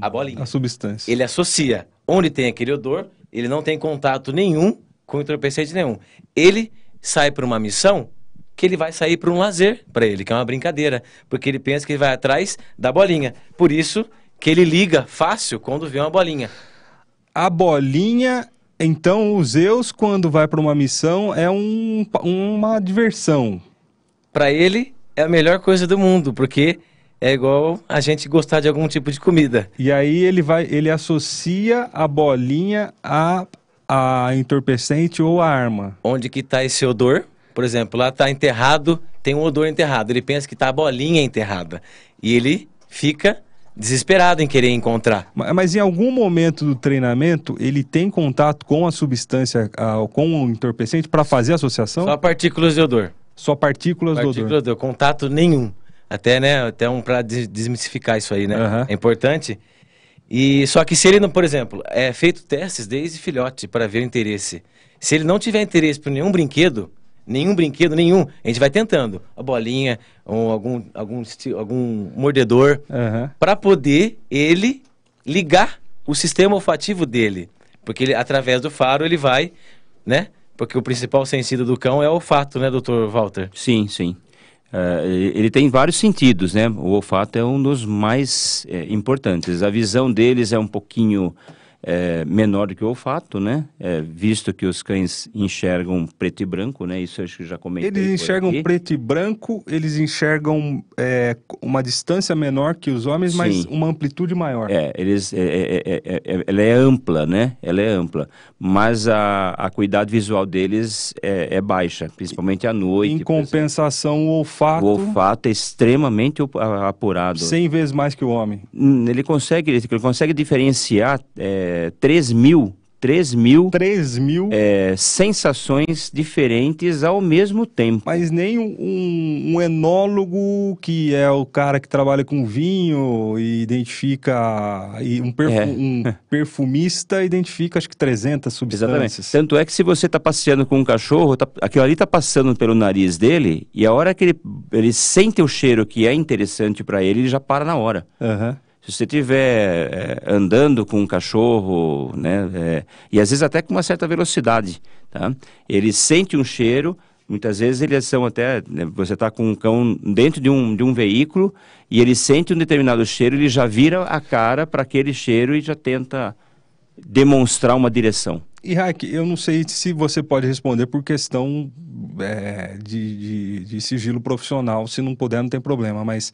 a bolinha.
A substância.
Ele associa onde tem aquele odor, ele não tem contato nenhum com entorpecente nenhum. Ele sai para uma missão que ele vai sair para um lazer para ele, que é uma brincadeira, porque ele pensa que ele vai atrás da bolinha. Por isso que ele liga fácil quando vê uma bolinha.
A bolinha, então o Zeus, quando vai para uma missão, é um, uma diversão.
Para ele é a melhor coisa do mundo, porque é igual a gente gostar de algum tipo de comida.
E aí ele vai, ele associa a bolinha a, a entorpecente ou a arma.
Onde que está esse odor? Por exemplo, lá está enterrado, tem um odor enterrado. Ele pensa que está a bolinha enterrada. E ele fica desesperado em querer encontrar.
Ma- Mas em algum momento do treinamento, ele tem contato com a substância, com o entorpecente, para fazer a associação?
Só partículas de odor.
Só partículas, do odor.
Partículas de odor, contato nenhum. Até, né, até um para desmistificar isso aí, né?
Aham.
É importante. E só que se ele não, por exemplo, é feito testes desde filhote para ver o interesse. Se ele não tiver interesse por nenhum brinquedo, nenhum brinquedo, nenhum, a gente vai tentando. A bolinha, ou algum algum algum mordedor,
Aham.
para poder ele ligar o sistema olfativo dele, porque ele através do faro ele vai, né? Porque o principal sentido do cão é o olfato, né, doutor Walter?
Sim, sim. Eh, ele tem vários sentidos, né? O olfato é um dos mais eh, importantes. A visão deles é um pouquinho eh, menor do que o olfato, né? Eh, visto que os cães enxergam preto e branco, né? Isso eu acho que já comentei.
Eles enxergam
aqui.
preto e branco, eles enxergam é, uma distância menor que os homens, mas
Sim.
uma amplitude maior.
É, eles, é, é, é, é, é- ela é ampla, né? Ela é ampla, mas a, a cuidade visual deles é, é baixa, principalmente à noite.
em compensação, o olfato,
O olfato é extremamente apurado.
100 vezes mais que o homem.
Ele consegue, ele consegue diferenciar é, 3 mil, 3 mil
3 mil,
é, sensações diferentes ao mesmo tempo.
mas nem um, um- um enólogo que é o cara que trabalha com vinho e identifica, e um, perfu-
É.
um perfumista identifica acho que 300
Exatamente.
substâncias.
Tanto é que se você está passeando com um cachorro, tá- aquilo ali está passando pelo nariz dele, e a hora que ele, ele sente o cheiro que é interessante para ele, ele já para na hora.
Aham.
Se você estiver andando com um cachorro, né, é, e às vezes até com uma certa velocidade, tá? Ele sente um cheiro, muitas vezes eles são até, né, você está com um cão dentro de um, de um veículo e ele sente um determinado cheiro, ele já vira a cara para aquele cheiro e já tenta demonstrar uma direção.
E Raik, eu não sei se você pode responder por questão é, de, de- de sigilo profissional. Se não puder, não tem problema. Mas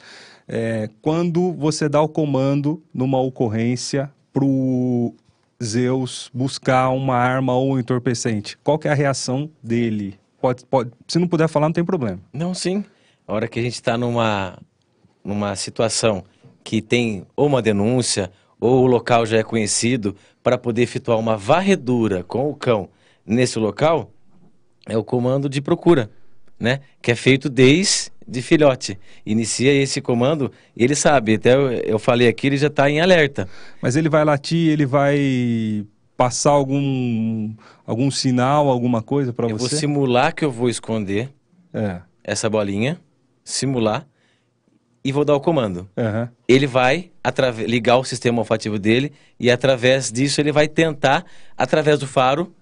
é, quando você dá o comando numa ocorrência pro Zeus buscar uma arma ou um entorpecente, qual é a reação dele? Pode, pode, se não puder falar, não tem problema.
Não, sim. A hora que a gente está numa, numa situação que tem ou uma denúncia ou o local já é conhecido para poder efetuar uma varredura com o cão nesse local, é o comando de procura, né? Que é feito desde filhote. Inicia esse comando ele sabe, até eu, eu falei aqui, ele já está em alerta.
Mas ele vai latir, ele vai passar algum, algum sinal, alguma coisa para
Eu vou
você?
simular que eu vou esconder
É.
essa bolinha, simular, e vou dar o comando.
aham.
ele vai ligar o sistema olfativo dele e através disso ele vai tentar, através do faro,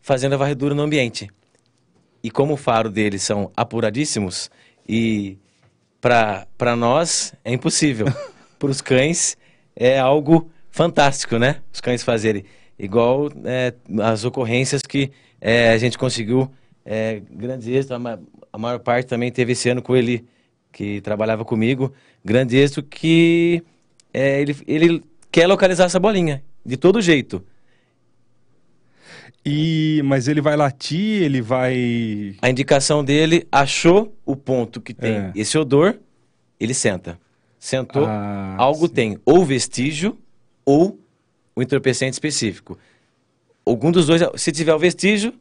fazendo a varredura no ambiente. E como o faro dele são apuradíssimos e para nós é impossível. para os cães é algo fantástico, né? Os cães fazerem. Igual é, as ocorrências que é, a gente conseguiu é, grandes êxitos. A, a maior parte também teve esse ano com ele que trabalhava comigo, grande êxito, que é, ele, ele quer localizar essa bolinha, de todo jeito.
E, mas ele vai latir, ele vai.
A indicação dele achou o ponto que tem
É.
esse odor, ele senta. Sentou,
Ah,
algo
sim.
tem ou vestígio ou o entorpecente específico. Algum dos dois, se tiver o vestígio,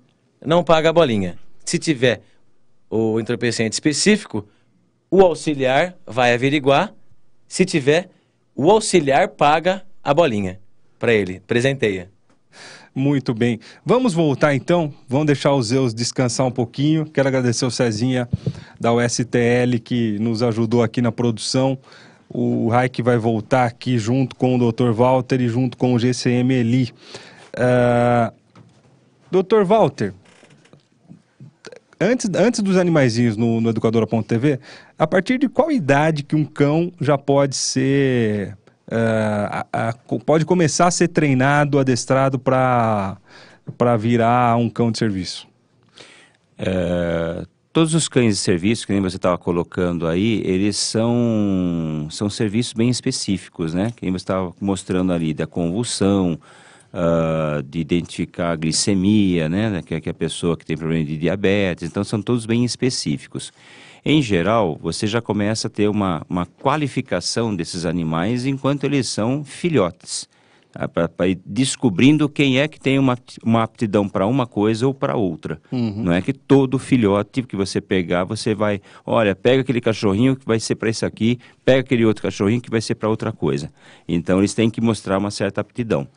não paga a bolinha. Se tiver o entorpecente específico, o auxiliar vai averiguar. Se tiver, o auxiliar paga a bolinha para ele, presenteia.
Muito bem. Vamos voltar então. Vamos deixar os Zeus descansar um pouquinho. Quero agradecer o Cezinha da USTL que nos ajudou aqui na produção. O Raik vai voltar aqui junto com o Dr. Walter e junto com o GCM Eli. Ah, Dr. Walter, antes, antes dos animaizinhos no, no Educadora.tv, a partir de qual idade que um cão já pode ser. Ah, a- a- pode começar a ser treinado, adestrado para virar um cão de serviço?
É, todos os cães de serviço, que nem você estava colocando aí, eles são, são serviços bem específicos, né? Que nem você estava mostrando ali, da convulsão, ah, de identificar a glicemia, né? É que é a pessoa que tem problema de diabetes. Então, são todos bem específicos. Em geral, você já começa a ter uma, uma qualificação desses animais enquanto eles são filhotes para ir descobrindo quem é que tem uma, uma aptidão para uma coisa ou para outra. Não é que todo filhote que você pegar, você vai, olha, pega aquele cachorrinho que vai ser para isso aqui, pega aquele outro cachorrinho que vai ser para outra coisa. Então eles têm que mostrar uma certa aptidão.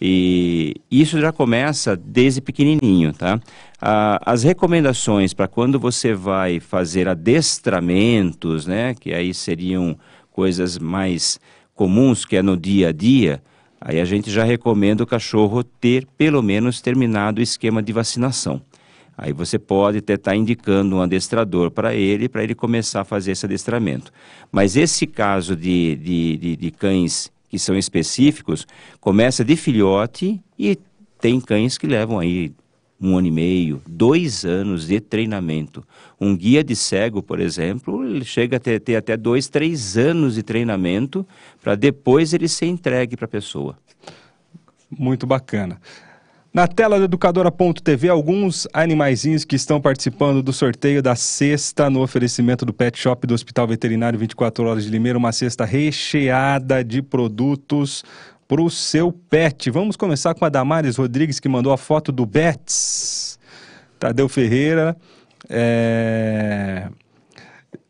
E isso já começa desde pequenininho, tá? Ah, as recomendações para quando você vai fazer adestramentos, né? Que aí seriam coisas mais comuns, que é no dia a dia, aí a gente já recomenda o cachorro ter pelo menos terminado o esquema de vacinação. Aí você pode até estar indicando um adestrador para ele, para ele começar a fazer esse adestramento. Mas esse caso de, de, de, de cães que são específicos, começa de filhote e tem cães que levam aí um ano e meio, dois anos de treinamento. Um guia de cego, por exemplo, ele chega a ter, ter até dois, três anos de treinamento para depois ele ser entregue para a pessoa.
Muito bacana. Na tela do educadora.tv, alguns animaizinhos que estão participando do sorteio da cesta no oferecimento do Pet Shop do Hospital Veterinário 24 Horas de Limeira, uma cesta recheada de produtos para o seu pet. Vamos começar com a Damares Rodrigues, que mandou a foto do Bets. Tadeu Ferreira. É...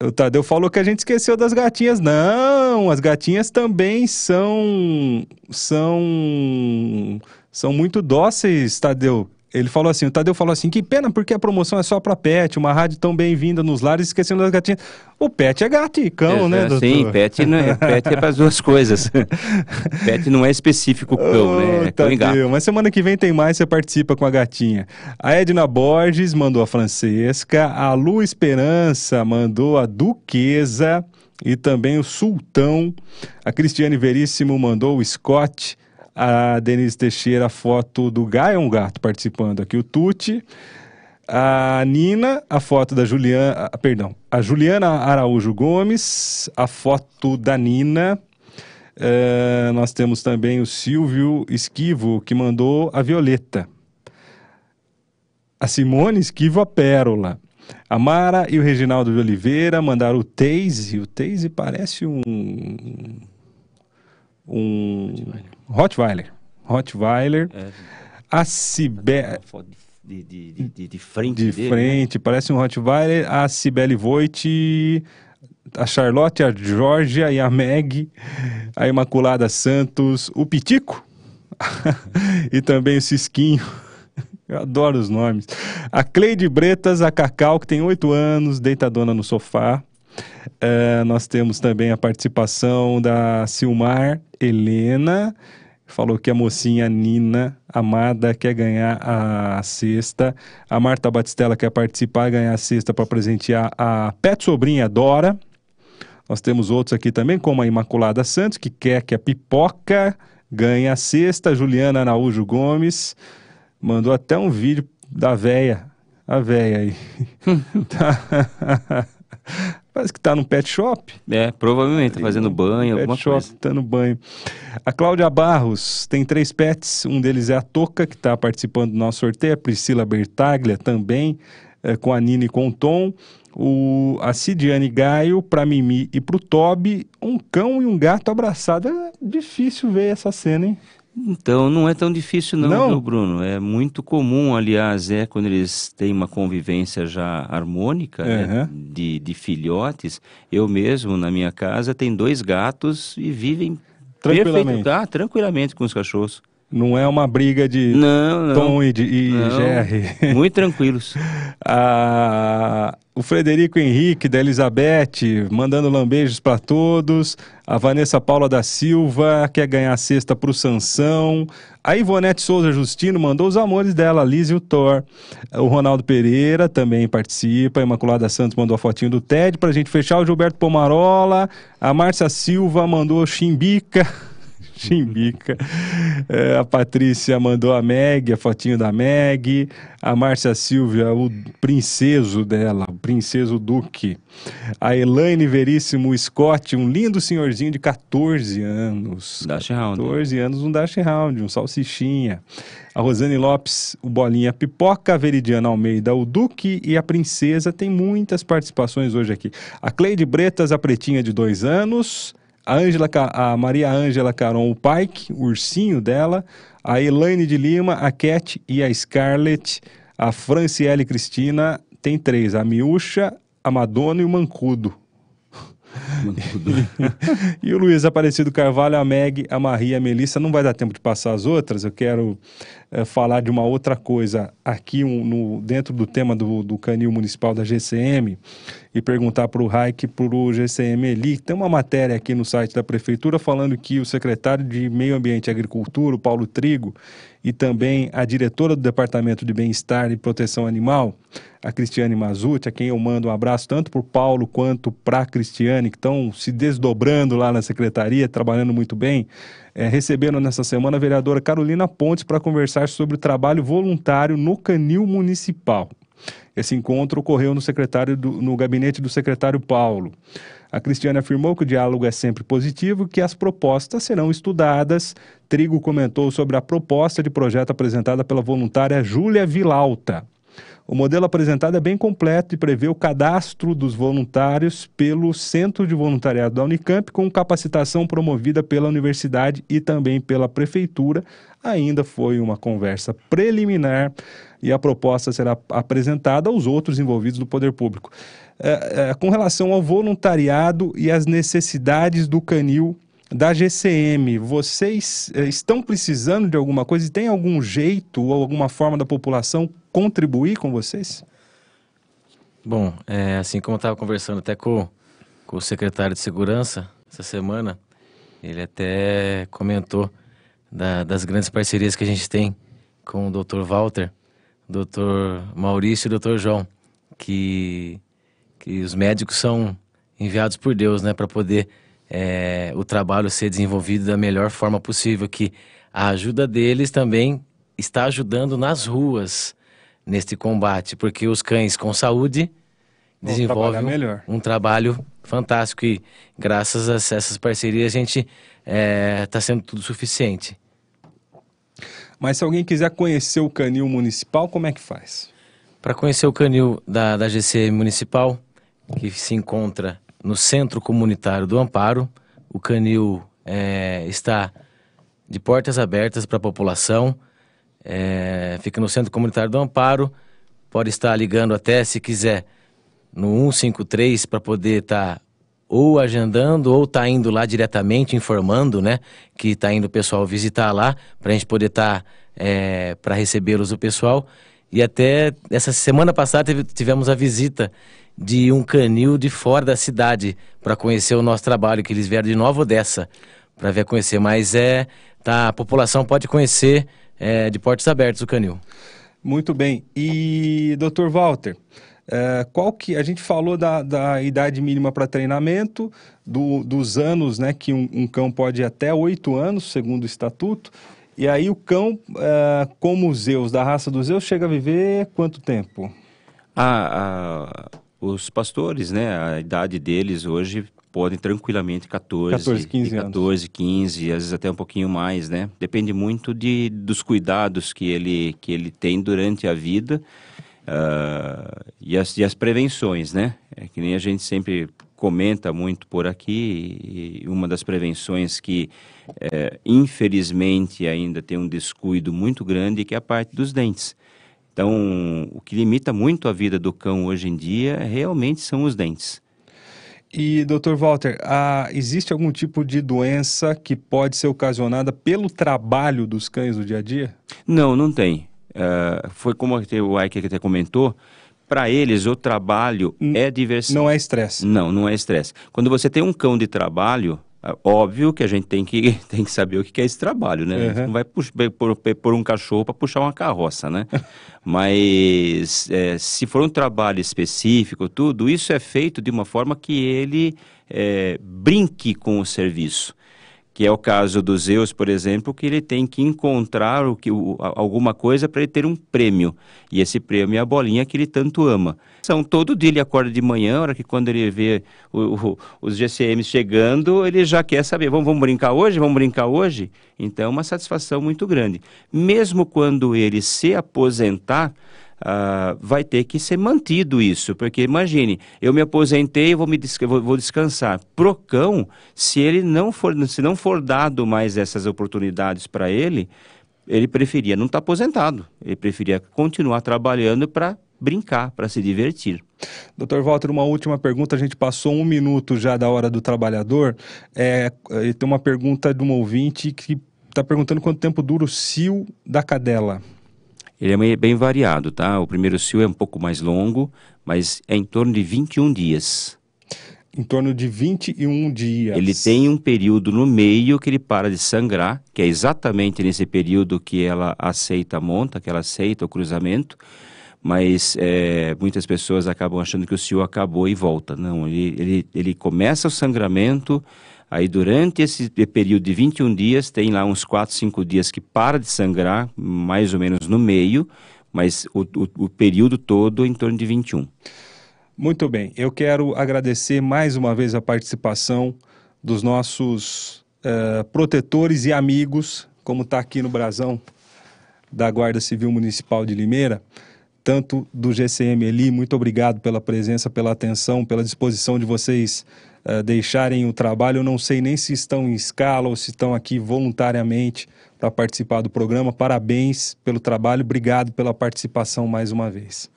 O Tadeu falou que a gente esqueceu das gatinhas. Não, as gatinhas também são são são muito dóceis, Tadeu. Ele falou assim, o Tadeu falou assim, que pena porque a promoção é só para pet, uma rádio tão bem-vinda nos lares, esquecendo das gatinhas. O pet é gato e cão, né, doutor?
Sim, pet, não é, pet é para as duas coisas. pet não é específico cão, né? É
Ô,
cão.
Tadeu, mas semana que vem tem mais, você participa com a gatinha. A Edna Borges mandou a Francesca, a Lu Esperança mandou a Duquesa e também o Sultão. A Cristiane Veríssimo mandou o Scott. A Denise Teixeira, a foto do Gaio, é um gato participando aqui, o Tuti. A Nina, a foto da Juliana, perdão, a Juliana Araújo Gomes, a foto da Nina. Eh, nós temos também o Silvio Esquivo, que mandou a Violeta. A Simone Esquivo, a Pérola. A Mara e o Reginaldo de Oliveira mandaram o Teise. O Teise parece um. Um. Rottweiler. Rottweiler.
É.
A Cibele.
Foto de, de, de, de, frente
De
dele, né?
frente, parece um Rottweiler. A Cibele Voit, a Charlotte, a Georgia e a Meg, a Imaculada Santos, o Pitico e também o Cisquinho. Eu adoro os nomes. A Cleide Bretas, a Cacau, que tem oito anos, deitadona no sofá. Eh, nós temos também a participação da Silmar Helena, falou que a mocinha Nina Amada quer ganhar a cesta. A Marta Batistella quer participar e ganhar a cesta para presentear a pet sobrinha Dora. Nós temos outros aqui também, como a Imaculada Santos, que quer que a pipoca ganhe a cesta. Juliana Araújo Gomes mandou até um vídeo da véia. A véia aí. Tá. Parece que está no pet shop.
É, provavelmente tá fazendo banho,
pet
alguma
shop,
coisa.
tá no banho. A Cláudia Barros tem três pets, um deles é a Toca, que está participando do nosso sorteio, a Priscila Bertaglia também, é, com a Nina e com o Tom. O, a Cidiane Gaio, para Mimi e para o Toby, um cão e um gato abraçado. É difícil ver essa cena, hein?
Então não é tão difícil não,
Não?
viu, Bruno? É muito comum, aliás, é quando eles têm uma convivência já harmônica, né,
Aham.
de, de filhotes. Eu mesmo, na minha casa, tenho dois gatos e vivem
Tranquilamente.
perfeito- ah, tranquilamente com os cachorros.
Não é uma briga de
Não, não.
Tom e, de, e. Jerry.
Muito tranquilos.
A- o Frederico Henrique da Elizabeth mandando lambejos para todos. A Vanessa Paula da Silva quer ganhar a cesta para o Sansão. A Ivonete Souza Justino mandou os amores dela, a Liz e o Thor. O Ronaldo Pereira também participa. A Imaculada Santos mandou a fotinho do Ted para a gente fechar. O Gilberto Pomarola. A Márcia Silva mandou Chimbica. Chimbica. É, a Patrícia mandou a Meg, a fotinho da Meg. A Márcia Silvia, o princeso dela, o princeso Duque. A Elaine Veríssimo Scott, um lindo senhorzinho de 14 anos.
Dash Round.
14 anos, um Dash Round, um salsichinha. A Rosane Lopes, o Bolinha Pipoca, a Veridiana Almeida, o Duque e a Princesa. Tem muitas participações hoje aqui. A Cleide Bretas, a Pretinha de dois anos. A, Ângela, Ca- a Maria Ângela Caron, o Pike, o ursinho dela. A Elaine de Lima, a Cat e a Scarlett. A Franciele Cristina, tem três. A Miúcha, a Madonna e o Mancudo. e o Luiz Aparecido Carvalho, a Meg, a Maria, a Melissa. Não vai dar tempo de passar as outras. Eu quero eh, falar de uma outra coisa aqui um, no, dentro do tema do, do canil municipal da GCM e perguntar para o Raik para o GCM Eli. Tem uma matéria aqui no site da prefeitura falando que o secretário de Meio Ambiente e Agricultura, o Paulo Trigo, e também a diretora do Departamento de Bem-Estar e Proteção Animal, a Cristiane Mazuti, a quem eu mando um abraço tanto para o Paulo quanto para a Cristiane, que estão se desdobrando lá na secretaria, trabalhando muito bem, é, receberam nessa semana a vereadora Carolina Pontes para conversar sobre o trabalho voluntário no canil municipal. Esse encontro ocorreu no, secretário do- no gabinete do secretário Paulo. A Cristiane afirmou que o diálogo é sempre positivo e que as propostas serão estudadas. Trigo comentou sobre a proposta de projeto apresentada pela voluntária Júlia Vilauta. O modelo apresentado é bem completo e prevê o cadastro dos voluntários pelo Centro de Voluntariado da Unicamp, com capacitação promovida pela universidade e também pela prefeitura. Ainda foi uma conversa preliminar e a proposta será apresentada aos outros envolvidos do poder público. É, é, com relação ao voluntariado e as necessidades do canil da GCM, vocês eh, estão precisando de alguma coisa e tem algum jeito ou alguma forma da população contribuir com vocês?
Bom, é, assim como eu estava conversando até com, com o secretário de Segurança essa semana, ele até comentou da- das grandes parcerias que a gente tem com o Dr. Walter, Dr. Maurício e Dr. João, que, que os médicos são enviados por Deus, né, para poder é, o trabalho ser desenvolvido da melhor forma possível, que a ajuda deles também está ajudando nas ruas neste combate, porque os cães com saúde desenvolvem
melhor.
um trabalho fantástico e graças a essas parcerias a gente está sendo tudo suficiente.
Mas se alguém quiser conhecer o canil municipal, como é que faz?
Para conhecer o canil da, da GC Municipal, que se encontra no Centro Comunitário do Amparo, o canil eh, está de portas abertas para a população, eh, fica no Centro Comunitário do Amparo, pode estar ligando até, se quiser, no 153 para poder estar ou agendando ou tá indo lá diretamente informando, né, que tá indo o pessoal visitar lá para a gente poder estar para recebê-los o pessoal. E até essa semana passada tivemos a visita de um canil de fora da cidade para conhecer o nosso trabalho, que eles vieram de Nova Odessa para ver conhecer. Mas é, tá, a população pode conhecer é, de portas abertas o canil.
Muito bem. E, Dr. Walter, eh, qual que a gente falou da, da idade mínima para treinamento, do- dos anos, né, que um, um cão pode ir até oito anos, segundo o estatuto. E aí o cão, eh, como os Zeus, da raça dos Zeus, chega a viver quanto tempo?
A- a- os pastores, né? A idade deles hoje podem tranquilamente 14,
14, 15
de 14, 15, às vezes até um pouquinho mais, né? Depende muito de, dos cuidados que ele, que ele tem durante a vida uh, e, as, e as prevenções, né? É que nem a gente sempre comenta muito por aqui, e uma das prevenções que, é, infelizmente, ainda tem um descuido muito grande, que é a parte dos dentes. Então, o que limita muito a vida do cão hoje em dia realmente são os dentes.
E, Dr. Walter, ah, existe algum tipo de doença que pode ser ocasionada pelo trabalho dos cães no dia a dia?
Não, não tem. Uh, foi como o Ike até comentou, para eles o trabalho N é diversão.
Não é estresse.
Não, não é estresse. Quando você tem um cão de trabalho, óbvio que a gente tem que, tem que saber o que é esse trabalho, né? Uhum. não vai por um cachorro para puxar uma carroça, né? Mas é, se for um trabalho específico, tudo, isso é feito de uma forma que ele é, brinque com o serviço que é o caso do Zeus, por exemplo, que ele tem que encontrar o que, o, alguma coisa para ele ter um prêmio. E esse prêmio é a bolinha que ele tanto ama. São todo dia ele acorda de manhã, hora que quando ele vê o, o, os GCMs chegando, ele já quer saber, vamos, vamos brincar hoje? Vamos brincar hoje? Então é uma satisfação muito grande. Mesmo quando ele se aposentar, uh, vai ter que ser mantido isso, porque imagine, eu me aposentei, vou me vou, vou descansar. Pro cão, se ele não for, se não for dado mais essas oportunidades para ele, ele preferia não estar tá aposentado, ele preferia continuar trabalhando para brincar, para se divertir.
Doutor Walter, uma última pergunta. A gente passou um minuto já da hora do trabalhador. É, tem uma pergunta de um ouvinte que está perguntando quanto tempo dura o cio da cadela.
Ele é bem variado, tá? O primeiro cio é um pouco mais longo, mas é em torno de 21 dias.
Em torno de 21 dias.
Ele tem um período no meio que ele para de sangrar, que é exatamente nesse período que ela aceita a monta, que ela aceita o cruzamento, mas é, muitas pessoas acabam achando que o cio acabou e volta. Não, ele, ele, ele começa o sangramento, Aí durante esse período de 21 dias, tem lá uns 4, 5 dias que para de sangrar, mais ou menos no meio, mas o, o, o período todo em torno de 21.
Muito bem, eu quero agradecer mais uma vez a participação dos nossos uh, protetores e amigos, como está aqui no brasão da Guarda Civil Municipal de Limeira, tanto do GCM Eli, muito obrigado pela presença, pela atenção, pela disposição de vocês uh, deixarem o trabalho. Eu não sei nem se estão em escala ou se estão aqui voluntariamente para participar do programa. Parabéns pelo trabalho, obrigado pela participação mais uma vez.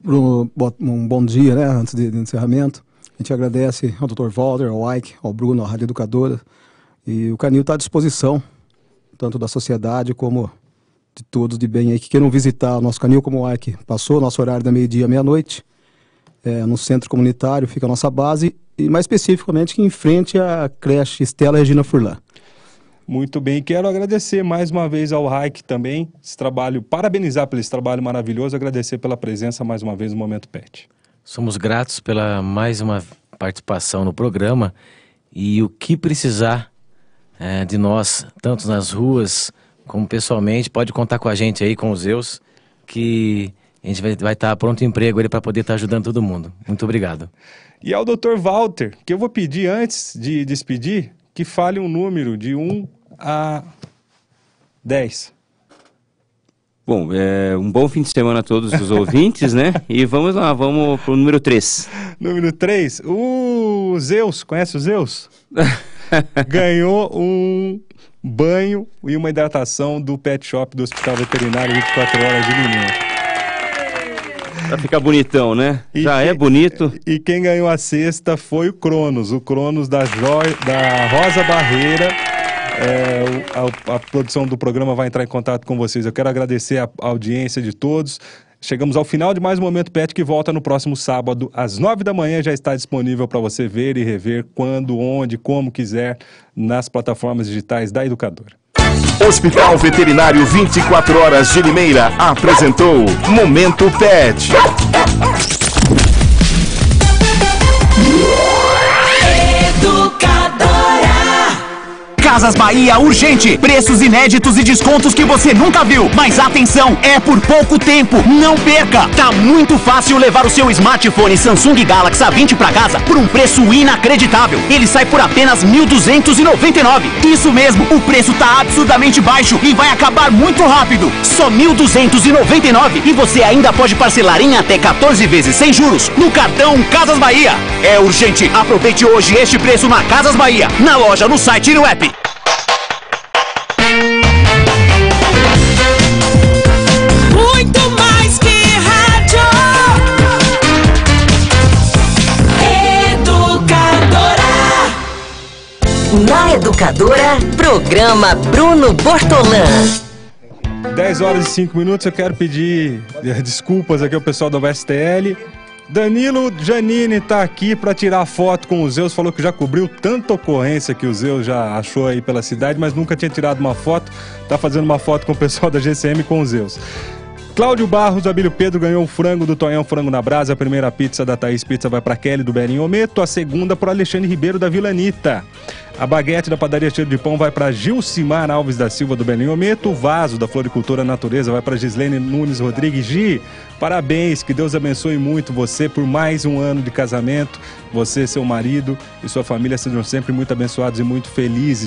Bruno, um bom dia, né, antes de, de encerramento. A gente agradece ao Dr. Walter, ao Ike, ao Bruno, à Rádio Educadora. E o Canil está à disposição, tanto da sociedade como de todos de bem aí que queiram visitar o nosso canil, como o Ike passou, nosso horário da meio-dia, meia-noite, é, no centro comunitário, fica a nossa base, e mais especificamente que em frente à creche Estela Regina Furlan.
Muito bem, quero agradecer mais uma vez ao Raik também, esse trabalho, parabenizar pelo esse trabalho maravilhoso, agradecer pela presença mais uma vez no Momento Pet.
Somos gratos pela mais uma participação no programa e o que precisar é, de nós, tanto nas ruas como pessoalmente, pode contar com a gente aí, com os Zeus, que a gente vai, vai estar pronto emprego ele para poder estar ajudando todo mundo. Muito obrigado.
E ao Dr. Walter, que eu vou pedir antes de despedir, que fale um número de 1 a 10.
Bom, é, um bom fim de semana a todos os ouvintes, né? E vamos lá, vamos pro número 3.
Número 3, o Zeus, conhece o Zeus? Ganhou um banho e uma hidratação do pet shop do Hospital Veterinário 24 Horas de Limeira.
Pra ficar bonitão, né? E Já é quem, é bonito.
E quem ganhou a cesta foi o Cronos, o Cronos da, jo... da Rosa Barreira. É, a, a, produção do programa vai entrar em contato com vocês. Eu quero agradecer a, a audiência de todos. Chegamos ao final de mais um Momento Pet que volta no próximo sábado, às nove da manhã. Já está disponível para você ver e rever quando, onde, como quiser, nas plataformas digitais da Educadora.
Hospital Veterinário 24 Horas de Limeira apresentou Momento Pet.
Casas Bahia urgente. Preços inéditos e descontos que você nunca viu. Mas atenção, é por pouco tempo. Não perca. Tá muito fácil levar o seu smartphone Samsung Galaxy A20 para casa por um preço inacreditável. Ele sai por apenas 1.299. Isso mesmo, o preço tá absurdamente baixo e vai acabar muito rápido. Só 1.299 e você ainda pode parcelar em até 14 vezes sem juros no cartão Casas Bahia. É urgente. Aproveite hoje este preço na Casas Bahia, na loja, no site e no app.
Na Educadora, programa Bruno Bortolã.
10 horas e 5 minutos, eu quero pedir eh, desculpas aqui ao pessoal da USTL. Danilo Janine tá aqui para tirar foto com o Zeus, falou que já cobriu tanta ocorrência que o Zeus já achou aí pela cidade, mas nunca tinha tirado uma foto. Tá fazendo uma foto com o pessoal da GCM com o Zeus. Cláudio Barros, Abílio Pedro ganhou o frango do Tonhão Frango na Brasa. A primeira pizza da Thaís Pizza vai para Kelly do Belinho Ometo. A segunda para Alexandre Ribeiro da Vila Anitta. A baguete da padaria Cheiro de Pão vai para Gilcimar Alves da Silva do Belinho Ometo. O vaso da Floricultura Natureza vai para Gislene Nunes Rodrigues. Gi, parabéns, que Deus abençoe muito você por mais um ano de casamento. Você, seu marido e sua família sejam sempre muito abençoados e muito felizes.